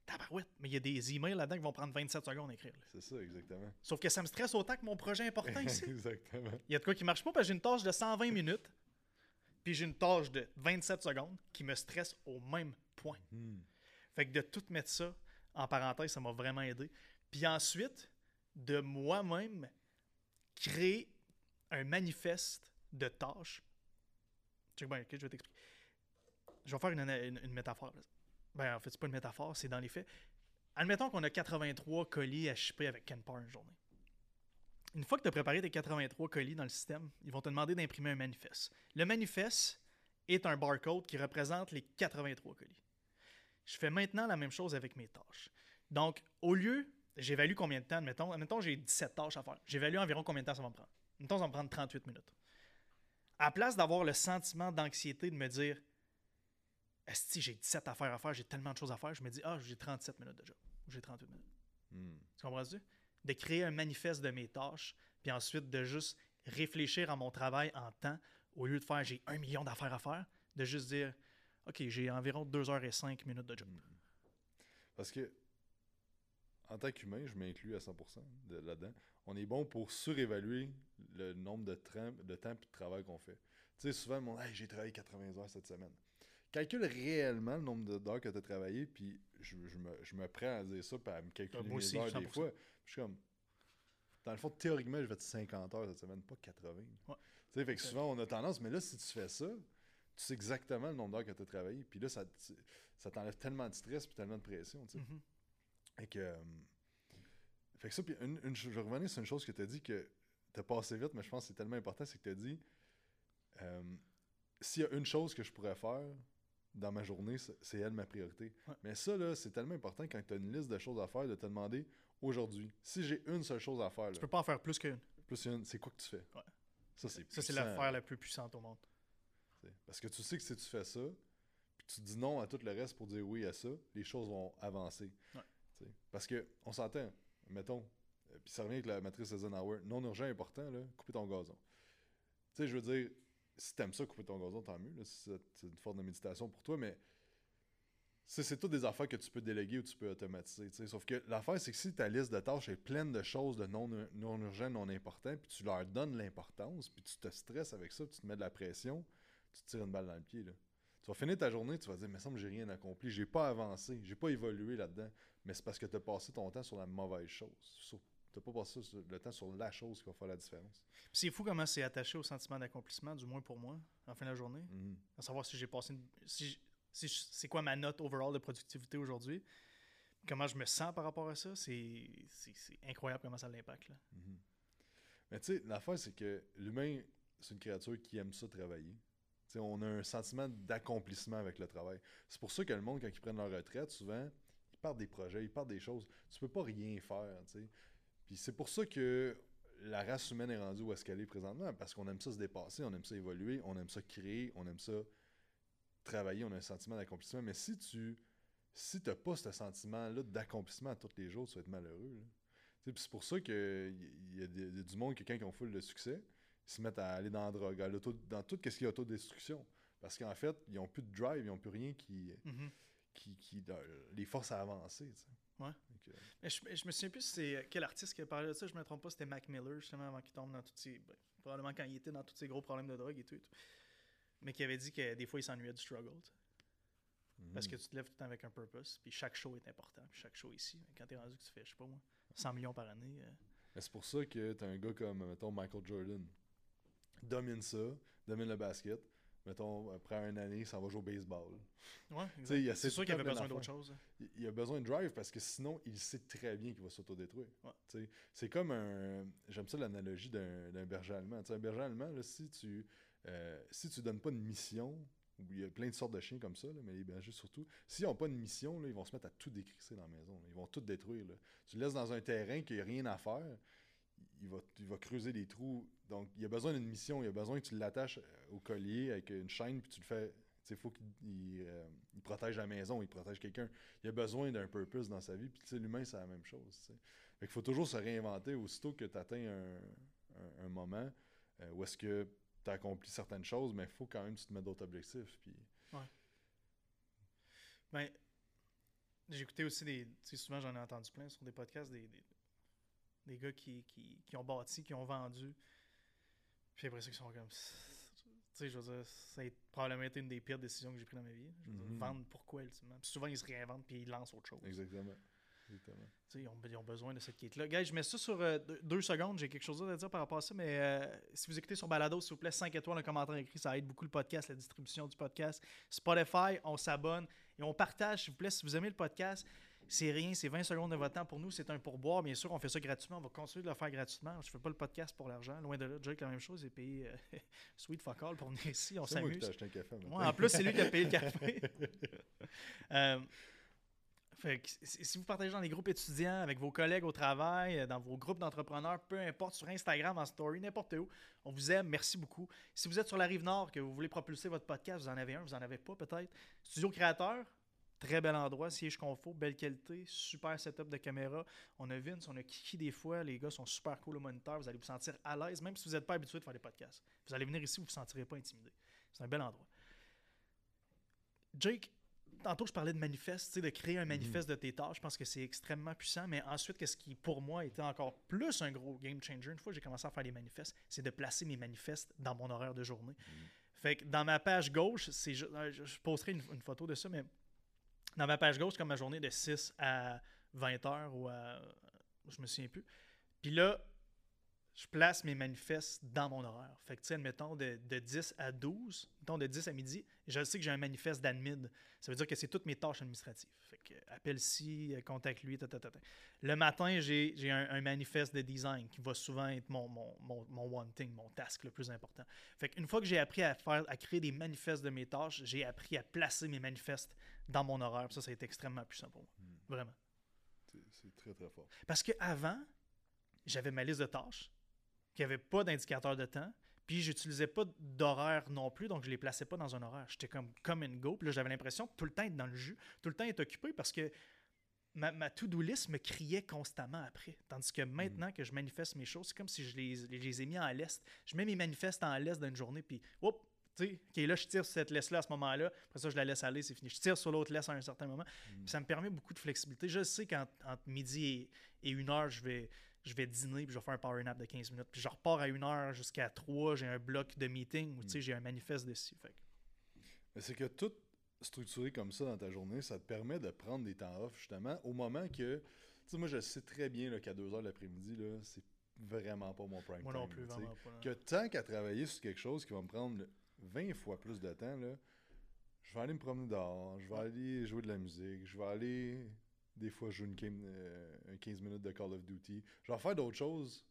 Tabarouette. Mais il y a des emails là-dedans qui vont prendre 27 secondes à écrire. C'est ça, exactement. Sauf que ça me stresse autant que mon projet important ici. exactement. Il y a de quoi qui marche pas parce que j'ai une tâche de 120 minutes, puis j'ai une tâche de 27 secondes qui me stresse au même point. Hmm. Fait que de tout mettre ça en parenthèse, ça m'a vraiment aidé. Puis ensuite, de moi-même créer un manifeste de tâches. je vais t'expliquer. Je vais faire une, une, métaphore. Ben, en fait, c'est pas une métaphore, c'est dans les faits. Admettons qu'on a 83 colis à shipper avec Kenpar une journée. Une fois que tu as préparé tes 83 colis dans le système, ils vont te demander d'imprimer un manifeste. Le manifeste est un barcode qui représente les 83 colis. Je fais maintenant la même chose avec mes tâches. Donc, au lieu j'évalue combien de temps, admettons, admettons j'ai 17 tâches à faire. J'évalue environ combien de temps ça va me prendre. Admettons, ça va me prendre 38 minutes. À place d'avoir le sentiment d'anxiété de me dire si j'ai 17 affaires à faire, j'ai tellement de choses à faire, je me dis Ah, j'ai 37 minutes de job. Ou j'ai 38 minutes. Hmm. Tu comprends-tu? De créer un manifeste de mes tâches, puis ensuite de juste réfléchir à mon travail en temps, au lieu de faire j'ai un million d'affaires à faire, de juste dire OK, j'ai environ 2 heures et 5 minutes de job. Hmm. Parce que en tant qu'humain, je m'inclus à 100% là-dedans, on est bon pour surévaluer le nombre de, de temps et de travail qu'on fait. Tu sais, souvent, mon hey, j'ai travaillé 80 heures cette semaine. Calcule réellement le nombre d'heures que tu as travaillé, puis je, me, je, me, prends à dire ça, puis à me calculer ah, les heures des fois. je suis comme, dans le fond, théoriquement, je vais être 50 heures cette semaine, pas 80. Tu sais, fait que souvent, on a tendance, mais là, si tu fais ça, tu sais exactement le nombre d'heures que tu as travaillé, puis là, ça, ça t'enlève tellement de stress puis tellement de pression, tu sais. Fait que. Euh, fait que ça, puis une, je revenais sur une chose que tu as dit que tu as passé vite, mais je pense que c'est tellement important, c'est que tu as dit euh, s'il y a une chose que je pourrais faire dans ma journée, c'est elle ma priorité. Mais ça, là, c'est tellement important quand tu as une liste de choses à faire de te demander aujourd'hui, si j'ai une seule chose à faire. tu peux pas en faire plus qu'une. Plus qu'une, c'est quoi que tu fais? Ça, c'est Ça, c'est l'affaire la plus puissante au monde. Parce que tu sais que si tu fais ça, puis tu dis non à tout le reste pour dire oui à ça, les choses vont avancer. Parce que on s'entend, mettons, euh, puis ça revient avec la matrice Eisenhower, non urgent important, là, couper ton gazon. Tu sais, je veux dire, si t'aimes ça, couper ton gazon, tant mieux, c'est une forme de méditation pour toi, mais c'est toutes des affaires que tu peux déléguer ou tu peux automatiser. Sauf que l'affaire, c'est que si ta liste de tâches est pleine de choses de non, non urgents, non importants, puis tu leur donnes l'importance, puis tu te stresses avec ça, tu te mets de la pression, tu te tires une balle dans le pied. Là. Tu vas finir ta journée, tu vas dire, mais me j'ai rien accompli, j'ai pas avancé, j'ai pas évolué là-dedans mais c'est parce que tu as passé ton temps sur la mauvaise chose. N'as pas passé le temps sur la chose qui va faire la différence. C'est fou comment c'est attaché au sentiment d'accomplissement, du moins pour moi, en fin de la journée. Mhm. À savoir si j'ai passé si, c'est quoi ma note overall de productivité aujourd'hui. Comment je me sens par rapport à ça, c'est incroyable comment ça l'impacte. Mhm. Mais tu sais, l'affaire, c'est que l'humain, c'est une créature qui aime ça travailler. on a un sentiment d'accomplissement avec le travail. C'est pour ça que le monde, quand ils prennent leur retraite, souvent, partent des projets, ils partent des choses. Tu peux pas rien faire, tu sais. Puis c'est pour ça que la race humaine est rendue où est-ce qu'elle est présentement, parce qu'on aime ça se dépasser, on aime ça évoluer, on aime ça créer, on aime ça travailler, on a un sentiment d'accomplissement. Mais si tu si t'as pas ce sentiment-là d'accomplissement tous les jours, tu vas être malheureux. C'est pour ça qu'il y, a des- du monde, quelqu'un qui ont full de succès, ils se mettent à aller dans la drogue, à dans tout ce qui est autodestruction. Parce qu'en fait, ils n'ont plus de drive, ils n'ont plus rien qui, Mhm. qui, qui leur- les force à avancer. Ouais. Mais je, je me souviens plus c'est euh, quel artiste qui a parlé de ça, je me trompe pas, c'était Mac Miller, justement, avant qu'il tombe dans tous ces. ben, probablement quand il était dans tous ces gros problèmes de drogue et tout. et tout. Mais qui avait dit que des fois il s'ennuyait du struggle. Parce mhm. que tu te lèves tout le temps avec un purpose, puis chaque show est important, puis chaque show ici. Quand t'es rendu que tu fais, je sais pas moi, 100 millions par année. euh, c'est pour ça que t'as un gars comme, mettons, Michael Jordan. Domine ça, domine le basket. Mettons, après une année, il s'en va jouer au baseball. Ouais, C'est sûr qu'il avait besoin d'autre chose. hein. Il- Il a besoin de drive parce que sinon, il sait très bien qu'il va s'autodétruire. Ouais. C'est comme un. J'aime ça l'analogie d'un berger allemand. Un berger allemand, là, si tu euh, si tu donnes pas une mission, il y a plein de sortes de chiens comme ça, là, mais les bergers surtout, s'ils n'ont pas une mission, là, ils vont se mettre à tout décrisser dans la maison. là. Ils vont tout détruire. Tu le laisses dans un terrain qu'il n'y a rien à faire, il va, il va creuser des trous. Donc, il a besoin d'une mission. Il a besoin que tu l'attaches euh, au collier avec une chaîne, puis tu le fais. Il faut qu'il il, euh, protège la maison, il protège quelqu'un. Il a besoin d'un purpose dans sa vie. Puis, l'humain, c'est la même chose. tu sais. Fait qu'il faut toujours se réinventer aussitôt que tu atteins un, un- moment euh, où est-ce que tu as accompli certaines choses, mais il faut quand même que tu te mettes d'autres objectifs. Puis, Ben, j'ai écouté aussi des. Souvent j'en ai entendu plein sur des podcasts, des, gars qui, qui ont bâti, qui ont vendu. Puis après ça, qu'ils sont comme. Tu sais, je veux dire, ça a probablement été une des pires décisions que j'ai prises dans ma vie. Je veux dire, Mhm. vendre pourquoi, ultimement. Puis souvent, ils se réinventent puis ils lancent autre chose. exactement. Exactement. Tu sais, ils, ont, ils ont besoin de cette quête-là. Guys, je mets ça sur euh, deux, deux secondes. J'ai quelque chose à dire par rapport à ça, mais euh, si vous écoutez sur Balado, s'il vous plaît, 5 étoiles, un commentaire écrit, ça aide beaucoup le podcast, la distribution du podcast. Spotify, on s'abonne et on partage, s'il vous plaît, si vous aimez le podcast. C'est rien, c'est 20 secondes de votre temps pour nous, c'est un pourboire. Bien sûr, on fait ça gratuitement, on va continuer de le faire gratuitement. Je fais pas le podcast pour l'argent, loin de là. Jake, la même chose, j'ai payé euh, Sweet Fuck All pour venir ici, on moi s'amuse. un café. Ouais, en plus, c'est lui qui a payé le café. Euh, fait que si si vous partagez dans les groupes étudiants, avec vos collègues au travail, euh, dans vos groupes d'entrepreneurs, peu importe, sur Instagram, en story, n'importe où, on vous aime, merci beaucoup. Si vous êtes sur la rive nord, que vous voulez propulser votre podcast, vous en avez un, vous en avez pas peut-être. Studio Créateur, très bel endroit, siège confort, belle qualité, super setup de caméra. On a Vince, on a Kiki des fois, les gars sont super cool au moniteur, vous allez vous sentir à l'aise, même si vous n'êtes pas habitué de faire des podcasts. Vous allez venir ici, vous ne vous sentirez pas intimidé. C'est un bel endroit. Jake, tantôt je parlais de manifeste, de créer un manifeste de tes tâches. Je pense que c'est extrêmement puissant. Mais ensuite, qu'est-ce qui, pour moi, était encore plus un gros game changer, une fois que j'ai commencé à faire des manifestes, c'est de placer mes manifestes dans mon horaire de journée. Fait que dans ma page gauche, c'est euh, je, je posterai une, une photo de ça, mais dans ma page gauche, comme ma journée de 6 à 20 heures ou à. Je me souviens plus. Puis là, je place mes manifestes dans mon horaire. Fait que, tu sais, admettons, de, de 10 à 12, mettons de 10 à midi, je sais que j'ai un manifeste d'admin. Ça veut dire que c'est toutes mes tâches administratives. Fait que, euh, appelle ci, euh, contacte lui, ta, ta, ta, ta. Le matin, j'ai j'ai un, un manifeste de design qui va souvent être mon, mon, mon, mon one thing, mon task le plus important. Fait qu'une fois que j'ai appris à faire, à créer des manifestes de mes tâches, j'ai appris à placer mes manifestes dans mon horaire. Ça, ça a été extrêmement puissant pour moi. Vraiment. C'est- très, très fort. Parce qu'avant, j'avais ma liste de tâches, qui n'avait pas d'indicateur de temps, puis j'utilisais pas d'horaire non plus, donc je les plaçais pas dans un horaire. J'étais comme comme and go, puis là, j'avais l'impression tout le temps être dans le jus, tout le temps être occupé parce que ma, ma to-do list me criait constamment après. Tandis que maintenant que je manifeste mes choses, c'est comme si je les, les ai mis en liste. Je mets mes manifestes en liste d'une journée, puis hop, OK, là, je tire sur cette laisse-là à ce moment-là. Après ça, je la laisse aller, c'est fini. Je tire sur l'autre laisse à un certain moment. Puis ça me permet beaucoup de flexibilité. Je sais qu'entre entre midi et, et une heure, je vais, je vais dîner, puis je vais faire un power nap de 15 minutes. Puis je repars à une heure jusqu'à 3, j'ai un bloc de meeting où, tu sais, j'ai un manifeste dessus. Fait Mais c'est que tout structuré comme ça dans ta journée, ça te permet de prendre des temps off, justement, au moment que. Tu sais, moi, je sais très bien là, qu'à 2 heures l'après-midi, là, c'est vraiment pas mon prime moi time. non plus, vraiment pas. Que tant qu'à travailler sur quelque chose qui va me prendre 20 fois plus de temps, là, je vais aller me promener dehors, je vais aller jouer de la musique, je vais aller des fois jouer une game, euh, un 15 minutes de Call of Duty. Je vais faire d'autres choses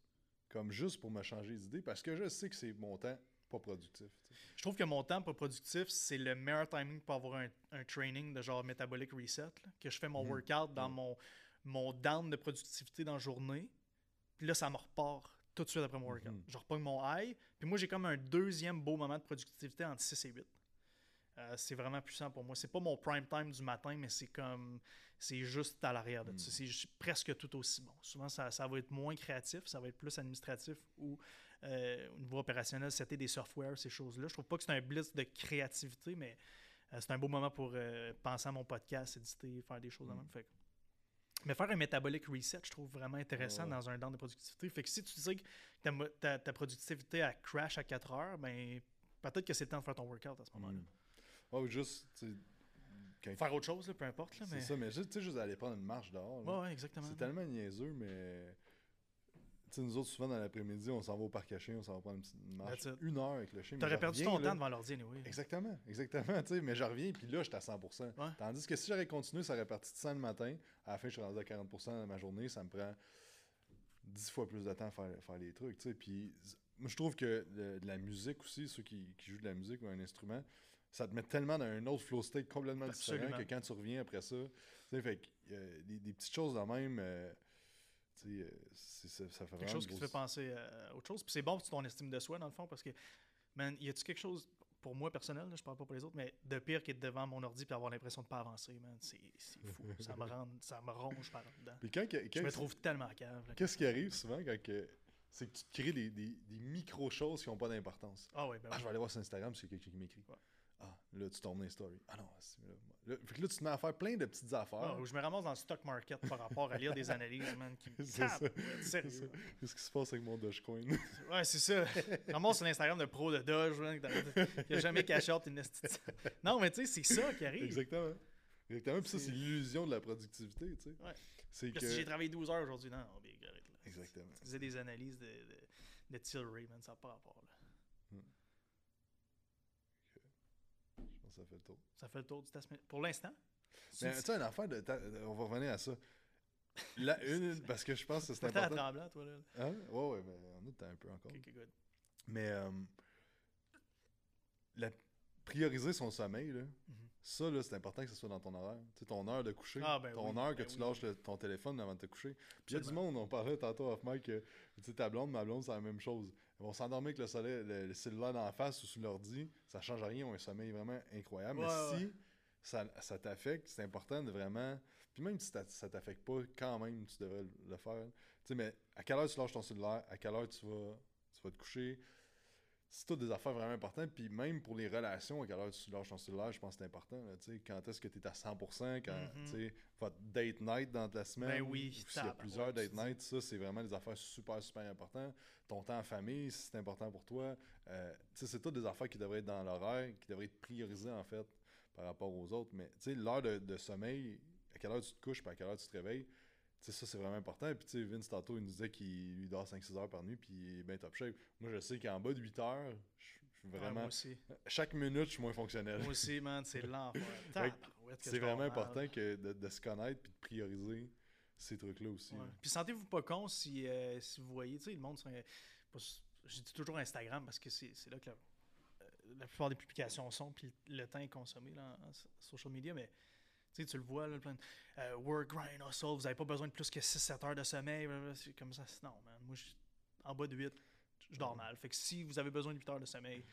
comme juste pour me changer d'idée parce que je sais que c'est mon temps pas productif. Je trouve que mon temps pas productif, c'est le meilleur timing pour avoir un, un training de genre metabolic reset. là, que je fais mon Mhm. workout dans Ouais. mon, mon down de productivité dans la journée. Puis là, ça me repart tout de suite après mon workout. Mhm. Je repogne mon high. Puis moi, j'ai comme un deuxième beau moment de productivité entre 6 et 8. Euh, c'est vraiment puissant pour moi. C'est pas mon prime time du matin, mais c'est comme. C'est juste à l'arrière de Mhm. ça. C'est ju- presque tout aussi bon. Souvent, ça, ça va être moins créatif, ça va être plus administratif ou euh, au niveau opérationnel, c'était des softwares, ces choses-là. Je trouve pas que c'est un blitz de créativité, mais euh, c'est un beau moment pour penser à mon podcast, éditer, faire des choses de Mm. même. Fait que- Mais faire un metabolic reset, je trouve vraiment intéressant Ouais. dans un down de productivité. Fait que si tu dis que ta, ta, ta productivité a crash à 4 heures, ben peut-être que c'est le temps de faire ton workout à ce moment-là. Mm. Ou juste, quand- Faire autre chose, là, peu importe. Là, c'est ça, mais juste, tu sais, juste aller prendre une marche dehors. Ouais, ouais, exactement. C'est tellement niaiseux, mais. Sais, nous autres, souvent dans l'après-midi, on s'en va au parc à chiens, on s'en va prendre une petite marche. Une heure avec le chien. T'aurais perdu ton là. temps devant l'ordi, anyway. Exactement, exactement, tu sais, mais je reviens, puis là, j'étais à 100%. Ouais. Tandis que si j'aurais continué, ça aurait parti de 100 le matin. À la fin, je suis rendu à 40% de ma journée. Ça me prend 10 fois plus de temps à faire, faire les trucs, tu sais. Puis, moi, je trouve que le- de la musique aussi, ceux qui, qui jouent de la musique ou un instrument, ça te met tellement dans un autre flow state complètement Absolument. différent que quand tu reviens après ça, tu sais, fait que, euh, des, des petites choses de même, euh, euh, c'est- ça, ça fait quelque chose qui te fait penser à autre chose. Puis c'est bon pour ton estime de soi, dans le fond, parce que, man, y a-tu quelque chose, pour moi personnel, là, je parle pas pour les autres, mais de pire qu'être devant mon ordi et avoir l'impression de pas avancer, man, c'est c'est fou. ça, me rend, ça me ronge par dedans. Puis quand, que- Je me trouve tellement cave. qu'est-ce qui arrive souvent quand que- c'est que tu te crées des, des, des micro-choses qui n'ont pas d'importance? Ah ouais, ben Ah, oui. je vais aller voir sur Instagram si quelqu'un qui m'écrit. Ouais. Ah, là, tu tombes dans les stories. Ah non, c'est- là, là- fait que là, tu te mets à faire plein de petites affaires. Ah, je me ramasse dans le stock market par rapport à lire des analyses, man, qui me C'est ça. tapent, sérieux. ça. Qu'est-ce qui se passe avec mon Dogecoin? Ouais, c'est ça. Ramasse sur l'Instagram de pro de Doge, man, qui a jamais caché out une Non, mais tu sais, c'est ça qui arrive. Exactement. Exactement. Puis ça, C'est- l'illusion de la productivité, tu sais. Ouais. C'est que... Si j'ai travaillé 12 heures aujourd'hui, non, big, arrête, là. Exactement. Tu faisais des analyses de, de, de Tilray, man, ça n'a pas rapport. Là. Je pense que ça fait le tour. Ça fait le tour du test. mais Pour l'instant. Mais tu sais, une affaire de... On va revenir à ça. La une, parce que je pense que c'est important. tremblant, toi, là. Hein? Ouais, ouais, mais on temps un peu encore. Good. Mais euh, la- prioriser son sommeil, là, Mhm. ça, là, c'est important que ce soit dans ton horaire. Tu sais, ton heure de coucher, Ah, ben ton oui, heure que ben tu oui. lâches le- ton téléphone avant de te coucher. Puis il y a du monde, on parlait tantôt off mic, que tu sais, ta blonde, ma blonde, c'est la même chose. Ils vont s'endormir avec le, soleil, le, le cellulaire dans la face ou sur l'ordi, ça change rien, ils ont un sommeil vraiment incroyable. Ouais, Mais ouais. si ça, ça t'affecte, c'est important de vraiment. Puis même si ça, t'affecte pas, quand même, tu devrais le- le faire. Tu sais, mais à quelle heure tu lâches ton cellulaire, à quelle heure tu vas, tu vas te coucher, c'est toutes des affaires vraiment importantes. Puis même pour les relations, à quelle heure tu lâches ton cellulaire, je pense que c'est important. là, quand est-ce que tu es à 100%, quand Mhm. tu sais, votre date night dans ta semaine, Ben oui, s'il y a plusieurs date tu nights, ça, c'est vraiment des affaires super, super importantes. Ton temps en famille, si c'est important pour toi. euh, c'est toutes des affaires qui devraient être dans l'horaire, qui devraient être priorisées, en fait, par rapport aux autres. Mais, l'heure de, de sommeil, à quelle heure tu te couches, puis à quelle heure tu te réveilles, sais, ça, c'est vraiment important. Puis, tu sais, Vince, tantôt, il nous disait qu'il lui dort 5-6 heures par nuit, puis il est bien top shape. Moi, je sais qu'en bas de 8 heures, je suis Ouais, vraiment... moi aussi. Chaque minute, je suis moins fonctionnel. Moi aussi, man, c'est l'enfer. C'est vraiment important que de, de se connaître puis de prioriser ces trucs-là aussi. Ouais. là. Puis sentez-vous pas con si, euh, si vous voyez, tu sais, le monde sur Je dis toujours Instagram parce que c'est là que la, euh, la plupart des publications sont, puis le temps est consommé là, en, en so- social media, mais tu sais, tu le vois, là, plein de, euh, work, grind, hustle, vous avez pas besoin de plus que 6-7 heures de sommeil, c'est comme ça. Non, man, moi, je- en bas de 8, je dors mal. Fait que si vous avez besoin de 8 heures de sommeil,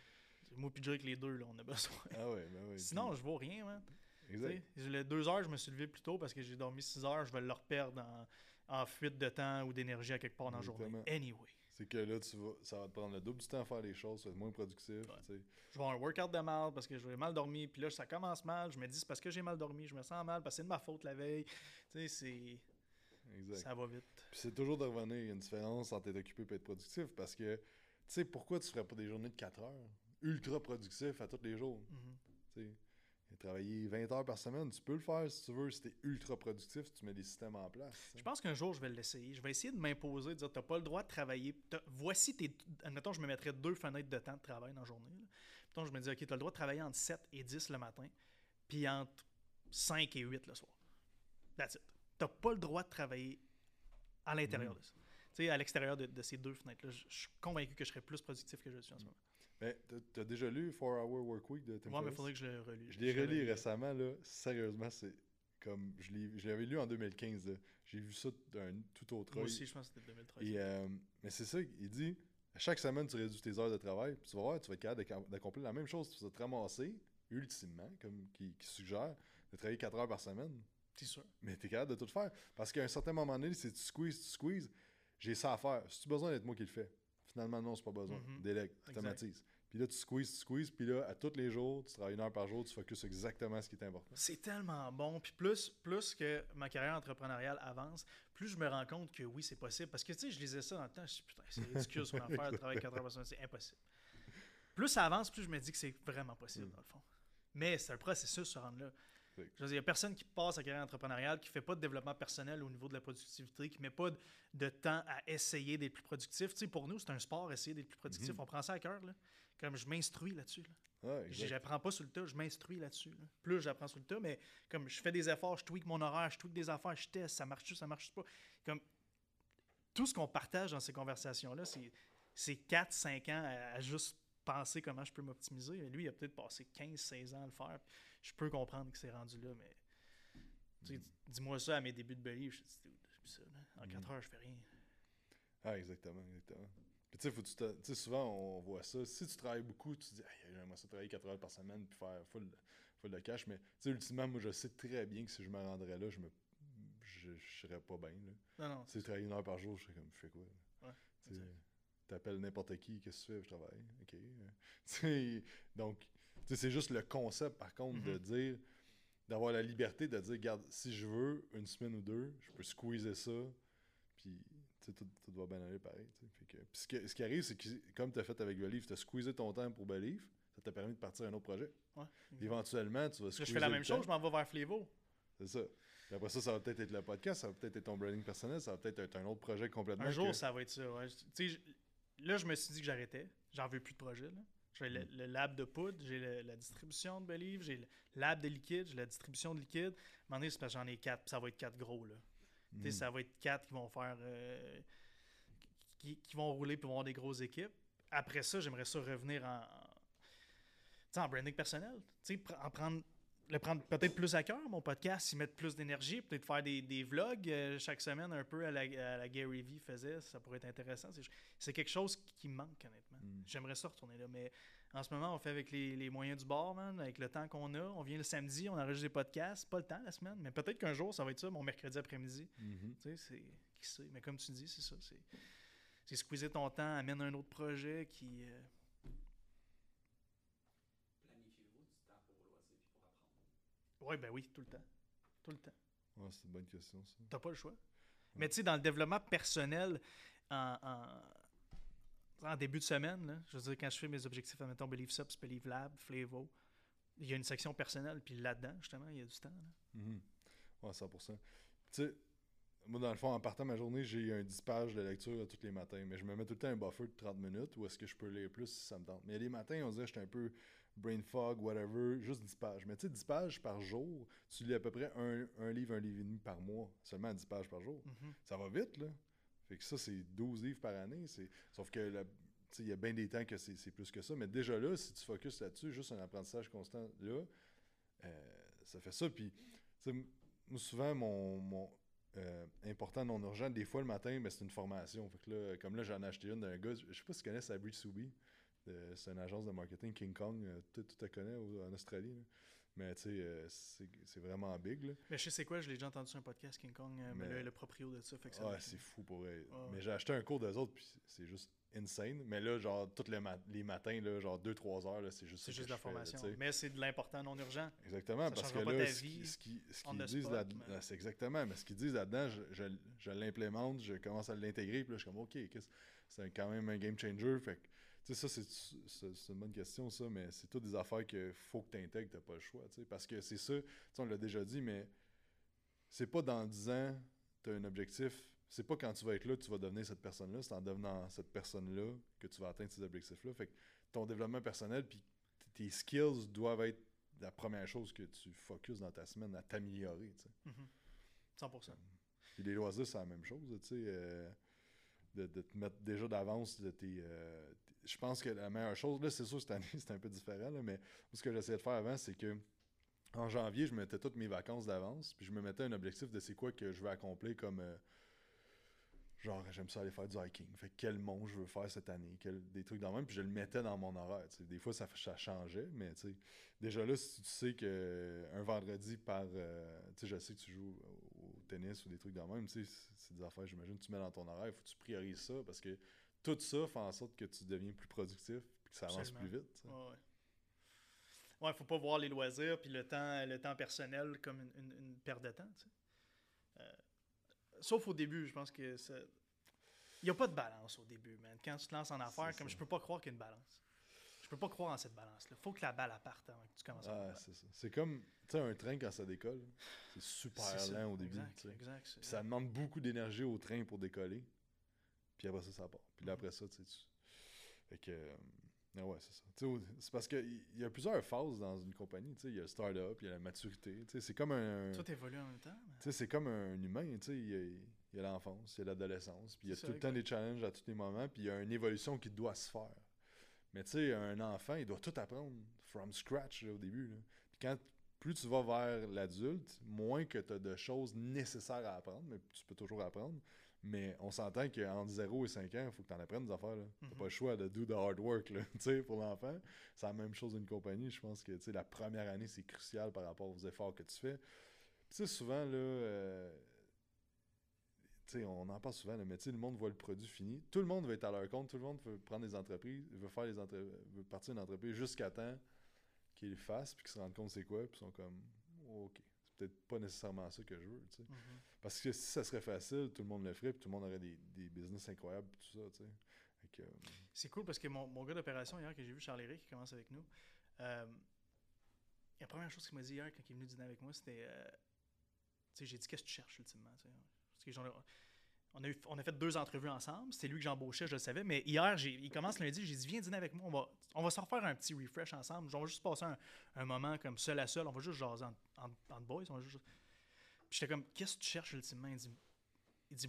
moi puis Jake, les deux, là, on a besoin. Ah ouais, ben ouais. Sinon, je vois rien, man. exact. Les deux heures, je me suis levé plus tôt parce que j'ai dormi 6 heures. Je vais le reperdre en, en fuite de temps ou d'énergie à quelque part dans la journée. Anyway, C'est que là, tu vas, ça va te prendre le double du temps à faire les choses, ça va être moins productif. Ouais. je vais avoir un workout de mal parce que j'ai mal dormi. Puis là, ça commence mal. Je me dis, c'est parce que j'ai mal dormi. Je me sens mal parce que c'est de ma faute la veille. Tu sais, c'est... Exact. ça va vite. Puis c'est toujours de revenir, il y a une différence entre être occupé et être productif parce que, tu sais, pourquoi tu ferais pas des journées de 4 heures? Ultra productif à tous les jours? Mhm. Tu sais, travailler 20 heures par semaine, tu peux le faire si tu veux, si t'es ultra productif, tu mets des systèmes en place. Je pense qu'un jour, je vais l'essayer. Je vais essayer de m'imposer, de dire, t'as pas le droit de travailler. Voici tes... Admettons, je me mettrais deux fenêtres de temps de travail dans la journée. là. Mettons, je me dis, OK, t'as le droit de travailler entre 7 et 10 le matin, puis entre 5 et 8 le soir. That's it. T'as pas le droit de travailler à l'intérieur Mhm. de ça. Tu sais, à l'extérieur de, de ces deux fenêtres-là, je je suis convaincu que je serais plus productif que je le suis en ce moment. Mais t'as- déjà lu 4 Hour Work Week de Tim Ouais, mais faudrait que je le relis. Je l'ai l'ai- récemment, là. Sérieusement, c'est comme. Je l'ai- je l'avais lu en 2015, là. J'ai vu ça d'un tout autre Moi aussi, je pense que c'était 2013. Et, euh, mais c'est ça, il dit à chaque semaine, tu réduis tes heures de travail, puis tu vas voir, tu vas être capable d'accom- d'accomplir la même chose. Tu vas te ramasser, ultimement, comme qui, qui suggère, de travailler 4 heures par semaine. C'est sûr. Mais tu es capable de tout faire. Parce qu'à un certain moment donné, si tu squeezes, tu squeezes, j'ai ça à faire. Si tu as besoin d'être moi qui le fais, finalement, non, c'est pas besoin. Mhm. Délègue, automatise. Puis là, tu squeezes, tu squeezes, puis là, à tous les jours, tu travailles une heure par jour, tu focuses exactement ce qui est important. C'est tellement bon. Puis plus, plus que ma carrière entrepreneuriale avance, plus je me rends compte que oui, c'est possible. Parce que, tu sais, je lisais ça dans le temps, je me suis dit, putain, c'est ridicule ce qu'on a faire, de travailler 4 heures par semaine, c'est impossible. Plus ça avance, plus je me dis que c'est vraiment possible, Mm. dans le fond. Mais c'est un processus, se rendre là. Il n'y a personne qui passe sa carrière entrepreneuriale, qui ne fait pas de développement personnel au niveau de la productivité, qui ne met pas de, de temps à essayer d'être plus productif. Tu sais, pour nous, c'est un sport, essayer d'être plus productif. Mhm. On prend ça à cœur. là. Comme je m'instruis là-dessus. là. Exact. J'apprends pas sur le tas, je m'instruis là-dessus. là. Plus j'apprends sur le tas, mais comme je fais des efforts, je tweak mon horaire, je tweak des affaires, je teste, ça marche-tu, ça marche pas? Comme tout ce qu'on partage dans ces conversations-là, c'est, c'est 4-5 ans à, à juste penser comment je peux m'optimiser. Lui, il a peut-être passé 15-16 ans à le faire. Je peux comprendre que c'est rendu là, mais dis-moi ça à mes débuts de Belly, je dis, ça, en 4 Mhm. heures, je fais rien. Ah, exactement, exactement. Puis tu sais, faut tu te- souvent on voit ça. Si tu travailles beaucoup, tu te dis, j'aimerais ça travailler 4 heures par semaine puis faire full, full de cash. Mais tu sais, ultimement, moi, je sais très bien que si je me rendrais là, je me je, je serais pas bien. Là. Non, non, Tu sais, travailler une heure par jour, je serais comme, je fais quoi? là? Ouais. T'appelles n'importe qui, qu'est-ce que tu fais? Je travaille. OK. Donc, c'est juste le concept, par contre, de Mhm. dire, d'avoir la liberté de dire, regarde, si je veux, une semaine ou deux, je peux squeezer ça, puis tout, tout va bien aller pareil. Fait que- ce, que- ce qui arrive, c'est que comme tu as fait avec Believe, tu as squeezé ton temps pour Believe, ça t'a permis de partir à un autre projet. ouais. Éventuellement, tu vas squeezer je fais la même chose, je m'en vais vers Flévo. C'est ça. Puis après ça, ça va peut-être être le podcast, ça va peut-être être ton branding personnel, ça va peut-être être un autre projet complètement. Un jour, que- ça va être ça. ouais. Tu sais, là, je me suis dit que j'arrêtais. J'en veux plus de projet. J'ai le, Mm. le lab de poudre, j'ai la distribution de Believe, j'ai le lab de liquide, j'ai la distribution de liquide. À un moment c'est parce que j'en ai quatre, puis ça va être quatre gros. Là. Tu sais, Mhm. Ça va être quatre qui vont faire. euh, qui, qui vont rouler puis vont avoir des grosses équipes. Après ça, j'aimerais ça revenir en, en- tu sais, en branding personnel. Tu sais, pr- en prendre, le prendre peut-être plus à cœur, mon podcast, y mettre plus d'énergie, peut-être faire des, des vlogs euh, chaque semaine, un peu à la, à la Gary Vee faisait. Ça pourrait être intéressant. C'est, quelque chose qui, me manque, honnêtement. Mm. J'aimerais ça retourner là, mais en ce moment, on fait avec les, les moyens du bord, man, avec le temps qu'on a. On vient le samedi, on enregistre des podcasts. Pas le temps la semaine, mais peut-être qu'un jour, ça va être ça, mon mercredi après-midi. Mhm. Tu sais, c'est. Qui sait? Mais comme tu dis, c'est ça. C'est, c'est squeezer ton temps, amène un autre projet qui. euh, Planifiez-vous du temps pour vos loisirs et pour Ouais, ben oui, tout le temps. Tout le temps. Ouais, c'est une bonne question, ça. T'as pas le choix. Mais tu sais, dans le développement personnel, en, en, en début de semaine, là, je veux dire, quand je fais mes objectifs, admettons Believe Subs, Believe Lab, Flavor, il y a une section personnelle, puis là-dedans, justement, il y a du temps. là. Mhm. Ouais, 100%. Tu sais, moi, dans le fond, en partant ma journée, j'ai un 10 pages de lecture tous les matins, mais je me mets tout le temps un buffer de 30 minutes où est-ce que je peux lire plus si ça me tente. Mais les matins, on dirait que j'étais un peu brain fog, whatever, juste 10 pages. Mais tu sais, 10 pages par jour, tu lis à peu près un, un livre, un livre et demi par mois, seulement 10 pages par jour. Mhm. Ça va vite, là. Fait que ça, c'est 12 livres par année. c'est Sauf que la- tu sais, il y a bien des temps que c'est c'est plus que ça. Mais déjà là, si tu focuses là-dessus, juste un apprentissage constant là, euh, ça fait ça. Puis, souvent, mon, mon euh, important non urgent, des fois le matin, mais c'est une formation. Fait que là, comme là, j'en ai acheté une d'un gars, je sais pas si tu connais Sabri Soubi. Euh, c'est une agence de marketing King Kong, euh, tu te connais en Australie. là. Mais tu sais, euh, c'est vraiment big. Là. Mais je sais c'est quoi, je l'ai déjà entendu sur un podcast King Kong, euh, mais Mais- là, le proprio de ça. Fait que ça Ah, c'est fou pour elle. Ah ouais. Mais j'ai acheté un cours d'eux autres, puis c'est juste insane. Mais là, genre, tous les, ma- les matins, là, genre 2-3 heures, c'est juste c'est juste de la fais, formation. mais c'est de l'important non urgent. Exactement, Ça parce que pas là, ce qu'ils disent spot, là mais- là, c'est exactement, mais ce qu'ils disent là-dedans, je, je, je l'implémente, je commence à l'intégrer, puis là, je suis comme, OK, c'est quand même un game changer. Fait que, sais, ça, c'est, une bonne question, ça, mais c'est toutes des affaires qu'il faut que tu intègres, t'as pas le choix, tu sais, parce que c'est ça, on l'a déjà dit, mais c'est pas dans 10 ans, tu as un objectif, c'est pas quand tu vas être là que tu vas devenir cette personne-là, c'est en devenant cette personne-là que tu vas atteindre ces objectifs-là. Fait que ton développement personnel, puis tes skills doivent être la première chose que tu focuses dans ta semaine à t'améliorer, tu sais. Mhm. 100%. Puis les loisirs, c'est la même chose, tu sais. euh, de, te mettre déjà d'avance de tes. euh, t- je pense que la meilleure chose, là, c'est sûr, cette année, c'est un peu différent, là, mais ce que j'essayais de faire avant, c'est que en janvier, je mettais toutes mes vacances d'avance, puis je me mettais un objectif de c'est quoi que je veux accomplir comme. euh, genre, j'aime ça aller faire du hiking. Fait que quel mont je veux faire cette année, quel- des trucs dans le même, puis je le mettais dans mon horaire. Des fois, ça, changeait, mais déjà là, si tu sais que un vendredi par. euh, tu sais, je sais que tu joues tennis ou des trucs dans le même, tu sais, c'est- des affaires, j'imagine, tu mets dans ton horaire, il faut que tu priorises ça parce que tout ça fait en sorte que tu deviens plus productif puis que ça avance Absolument. plus vite. Ouais, ouais. Ouais, faut pas voir les loisirs puis le temps, le temps personnel comme une, une- une perte de temps. tu sais. Euh, sauf au début, je pense que ça. Il n'y a pas de balance au début, man. Quand tu te lances en affaires, comme ça. je peux pas croire qu'il y a une balance. Je peux pas croire en cette balance-là. faut que la balle parte avant que tu commences à Ah, c'est ça. C'est comme, un train quand ça décolle, c'est super ça, lent au début. Exact, exact. Puis ça demande beaucoup d'énergie au train pour décoller. Puis après ça, ça part. Puis là, Mhm. après ça, tu sais. Fait que... euh, ah ouais, c'est ça. C'est parce qu'il y a plusieurs phases dans une compagnie. Il y a le start-up, il y a la maturité. C'est comme un... Tout évolue en même temps. mais- c'est comme un humain, il y a, il y a l'enfance, il y a l'adolescence, puis il y a C'est ça, tout le temps des challenges à tous les moments, puis il y a une évolution qui doit se faire. Mais tu sais, un enfant, il doit tout apprendre from scratch là, au début. là. Puis quand plus tu vas vers l'adulte, moins que tu as de choses nécessaires à apprendre, mais tu peux toujours apprendre. Mais on s'entend qu'entre 0 et 5 ans, il faut que tu en apprennes des affaires. Tu n'as Mhm. pas le choix de do the hard work là, tu sais, pour l'enfant. C'est la même chose d'une compagnie. Je pense que tu sais, la première année, c'est crucial par rapport aux efforts que tu fais. Tu sais, souvent, là, euh, tu sais, on en parle souvent, là, mais le monde voit le produit fini. Tout le monde veut être à leur compte, tout le monde veut prendre des entreprises, veut faire les entre... veut partir d'une entreprise jusqu'à temps qu'ils le fassent, puis qu'ils se rendent compte c'est quoi, puis ils sont comme, Oh, ok, c'est peut-être pas nécessairement ça que je veux, tu sais. Mhm. Parce que si ça serait facile, tout le monde le ferait, puis tout le monde aurait des, des business incroyables, tout ça, euh, C'est cool parce que mon, mon gars d'opération hier que j'ai vu, Charles-Éric, qui commence avec nous, euh, la première chose qu'il m'a dit hier quand il est venu dîner avec moi, c'était. euh, j'ai dit, qu'est-ce que tu cherches ultimement tu sais? Parce que on, a eu- on a fait deux entrevues ensemble, c'était lui que j'embauchais, je le savais, mais hier, il commence lundi, j'ai dit, viens dîner avec moi, on va, on va se refaire un petit refresh ensemble, on va juste passer un, un moment comme seul à seul, on va juste jaser en, boys, on va juste. Puis j'étais comme, qu'est-ce que tu cherches ultimement? Il dit, il dit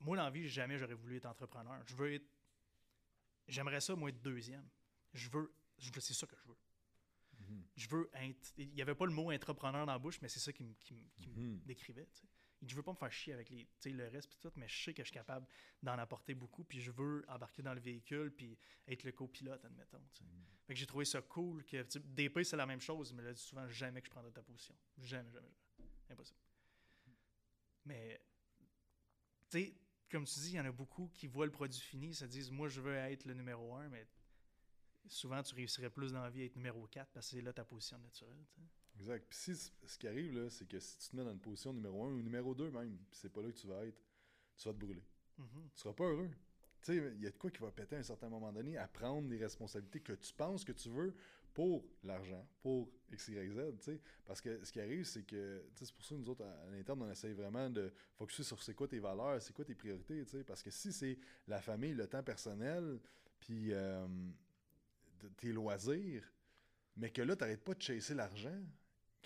moi, dans la vie, jamais j'aurais voulu être entrepreneur. Je veux être J'aimerais ça, moi, être deuxième. Je veux, je veux- c'est ça que je veux. mhm, Je veux être. Il n'y avait pas le mot entrepreneur dans la bouche, mais c'est ça qui me, qui me- qui me mhm. décrivait. tu sais. Je veux pas me faire chier avec les, le reste, puis tout, mais je sais que je suis capable d'en apporter beaucoup, puis je veux embarquer dans le véhicule, puis être le copilote, admettons. sais. Fait que j'ai trouvé ça cool. que DP, c'est la même chose. L'a dit souvent jamais que je prendrais ta position. Jamais, jamais, jamais. Impossible. Mais, tu sais, comme tu dis, il y en a beaucoup qui voient le produit fini, se disent, moi, je veux être le numéro un, mais souvent, tu réussirais plus dans la vie à être numéro 4 parce que c'est là ta position naturelle. Exact. Puis si, ce qui arrive, là, c'est que si tu te mets dans une position numéro 1 ou numéro 2 même, puis c'est pas là que tu vas être, tu vas te brûler. Mhm. Tu seras pas heureux. Tu sais, il y a de quoi qui va péter à un certain moment donné à prendre des responsabilités que tu penses que tu veux pour l'argent, pour X, Y, Z, tu sais. Parce que ce qui arrive, c'est que, tu sais, c'est pour ça que nous autres, à, à l'interne, on essaye vraiment de focuser sur c'est quoi tes valeurs, c'est quoi tes priorités, tu sais. Parce que si c'est la famille, le temps personnel, puis euh, tes loisirs, mais que là, t'arrêtes pas de chasser l'argent,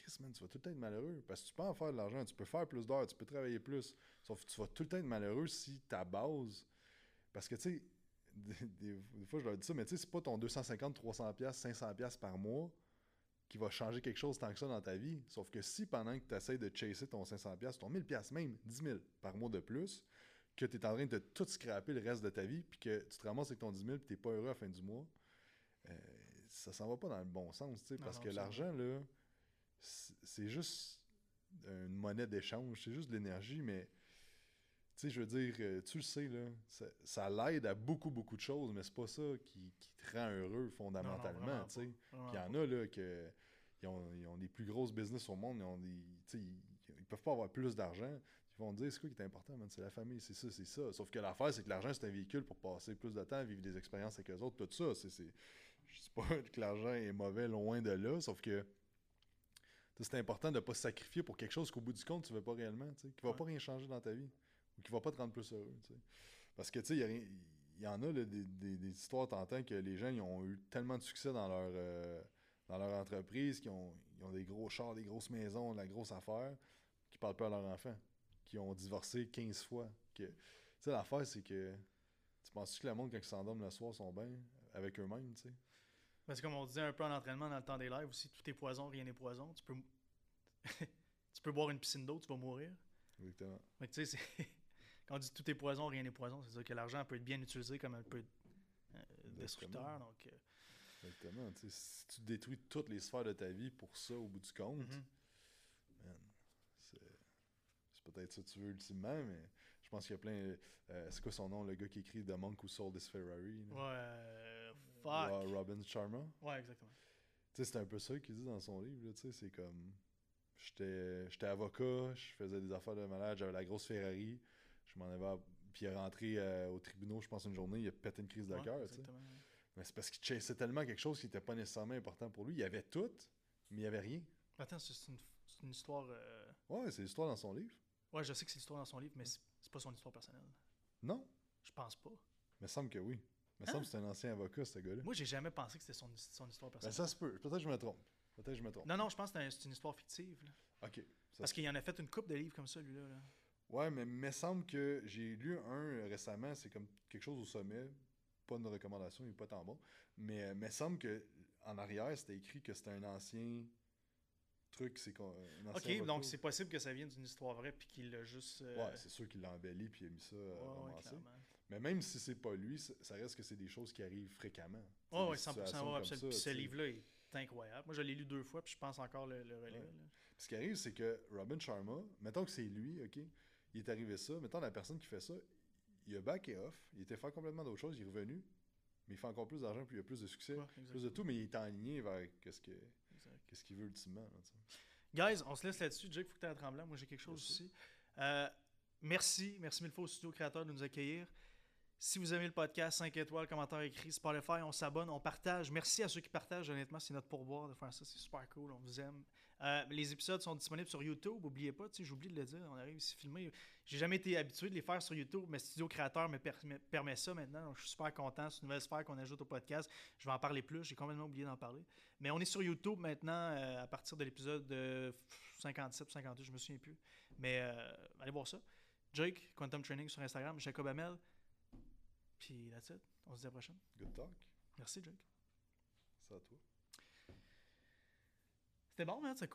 Chris, man, tu vas tout le temps être malheureux. Parce que tu peux en faire de l'argent, tu peux faire plus d'heures, tu peux travailler plus. Sauf que tu vas tout le temps être malheureux si ta base. Parce que, tu sais, des, des- des fois, je leur dis ça, mais tu sais, c'est pas ton 250, 300 pièces 500 pièces par mois qui va changer quelque chose tant que ça dans ta vie. Sauf que si pendant que tu essaies de chasser ton 500 pièces ton 1000 pièces même, 10 000 par mois de plus, que tu es en train de tout scraper le reste de ta vie, puis que tu te ramasses avec ton 10 000 puis tu n'es pas heureux à la fin du mois, euh, ça s'en va pas dans le bon sens, tu sais, parce non, que l'argent, là, c'est juste une monnaie d'échange, c'est juste de l'énergie, mais tu sais, je veux dire, euh, tu le sais, là, ça, ça l'aide à beaucoup, beaucoup de choses, mais c'est pas ça qui, qui te rend heureux fondamentalement, tu sais. Il y en a, là, que, ils, ont, ils ont des plus grosses business au monde, ils, ont des, ils, ils peuvent pas avoir plus d'argent. Ils vont te dire, c'est quoi qui est important? C'est la famille, c'est ça, c'est ça. Sauf que l'affaire, c'est que l'argent, c'est un véhicule pour passer plus de temps, vivre des expériences avec eux autres, tout ça. C'est, je dis pas que l'argent est mauvais, loin de là, sauf que c'est important de ne pas se sacrifier pour quelque chose qu'au bout du compte, tu veux pas réellement, tu sais, qui va Ouais. pas rien changer dans ta vie, ou qui va pas te rendre plus heureux, tu sais. Parce que, tu sais, il y en a là, des, des- des histoires, t'entends, que les gens, ils ont eu tellement de succès dans leur, euh, dans leur entreprise, qu'ils ont, ils ont des gros chars, des grosses maisons, de la grosse affaire, qui parlent pas à leurs enfants, qui ont divorcé 15 fois. Que, tu sais, l'affaire, c'est que Tu penses que le monde, quand ils s'endorment le soir, sont bien avec eux-mêmes, tu sais? Parce que comme on disait un peu en entraînement dans le temps des lives aussi, tout est poison, rien n'est poison. Tu peux, tu peux boire une piscine d'eau, tu vas mourir. Exactement. Mais tu sais, c'est- quand on dit tout est poison, rien n'est poison, c'est-à-dire que l'argent peut être bien utilisé comme un peu euh, destructeur. Donc, euh, Exactement. si tu détruis toutes les sphères de ta vie pour ça au bout du compte, mhm. man, c'est c'est peut-être ça que tu veux ultimement, mais je pense qu'il y a plein. euh, c'est quoi son nom, le gars qui écrit The Monk Who Sold His Ferrari là? Ouais, fuck. Robin Sharma. Ouais, exactement. Tu sais, c'est un peu ça qu'il dit dans son livre, tu sais, c'est comme... J'étais avocat, je faisais des affaires de malade, j'avais la grosse Ferrari, je m'en avais... à- Puis il est rentré euh, au tribunal, je pense, une journée, il a pété une crise de Ouais, cœur, tu sais. Mais c'est parce qu'il chassait tellement quelque chose qui n'était pas nécessairement important pour lui. Il y avait tout, mais il n'y avait rien. Attends, c'est une, histoire. euh, Ouais, c'est l'histoire dans son livre. Ouais, je sais que c'est l'histoire dans son livre, mais c'est c'est pas son histoire personnelle. Non, Je pense pas. mais semble que oui. Mais semble que c'est un ancien avocat, ce gars-là. Moi, j'ai jamais pensé que c'était son, son histoire Ben, personnelle. ça se peut. Peut-être que je me trompe. Peut-être que je me trompe. Non, non, je pense que c'est un- c'est une histoire fictive. là. Ok. ça Parce qu'il en a fait une coupe de livres comme ça, lui-là. là. Ouais, mais il me semble que j'ai lu un euh, récemment, c'est comme quelque chose au sommet. Pas une recommandation, il n'est pas tant bon. Mais euh, il me semble que en arrière, c'était écrit que c'était un ancien truc. C'est qu'on- Ok, donc c'est possible que ça vienne d'une histoire vraie puis qu'il l'a juste. euh, Ouais, c'est sûr qu'il l'a embelli puis il a mis ça euh, ouais, ouais. Mais même si c'est pas lui, ça reste que c'est des choses qui arrivent fréquemment. Des ouais, 100%. situations ouais, ça, ce livre-là est incroyable. Moi, je l'ai lu deux fois, puis je pense encore le, le relire. Ouais. Ce qui arrive, c'est que Robin Sharma, mettons que c'est lui, OK, il est arrivé ça, mettons la personne qui fait ça, il a backé off, il était faire complètement d'autres choses, il est revenu, mais il fait encore plus d'argent, puis il a plus de succès, Ouais, plus de tout, mais il est aligné vers qu'est-ce qu'est-ce qu'il veut ultimement. là. Guys, on se laisse là-dessus. Jake, il faut que tu aies tremblant. Moi, j'ai quelque chose aussi. Euh, merci. Merci mille fois au studio créateur de nous accueillir. Si vous aimez le podcast, 5 étoiles, commentaires écrits, Spotify, on s'abonne, on partage. Merci à ceux qui partagent. Honnêtement, c'est notre pourboire de faire ça. C'est super cool. On vous aime. Euh, les épisodes sont disponibles sur YouTube. N'oubliez pas, j'oublie de le dire. On arrive ici filmé. J'ai jamais été habitué de les faire sur YouTube, mais Studio Créateur me permet, ça maintenant. Je suis super content. C'est une nouvelle sphère qu'on ajoute au podcast. Je vais en parler plus. J'ai complètement oublié d'en parler. Mais on est sur YouTube maintenant euh, à partir de l'épisode euh, 57 ou 58, je me souviens plus. Mais euh, allez voir ça. Jake, Quantum Training sur Instagram, Jacob Amel. Puis that's it. On se dit à la prochaine. Good talk, Merci, Jake. c'est à toi. C'était bon, man. C'est cool.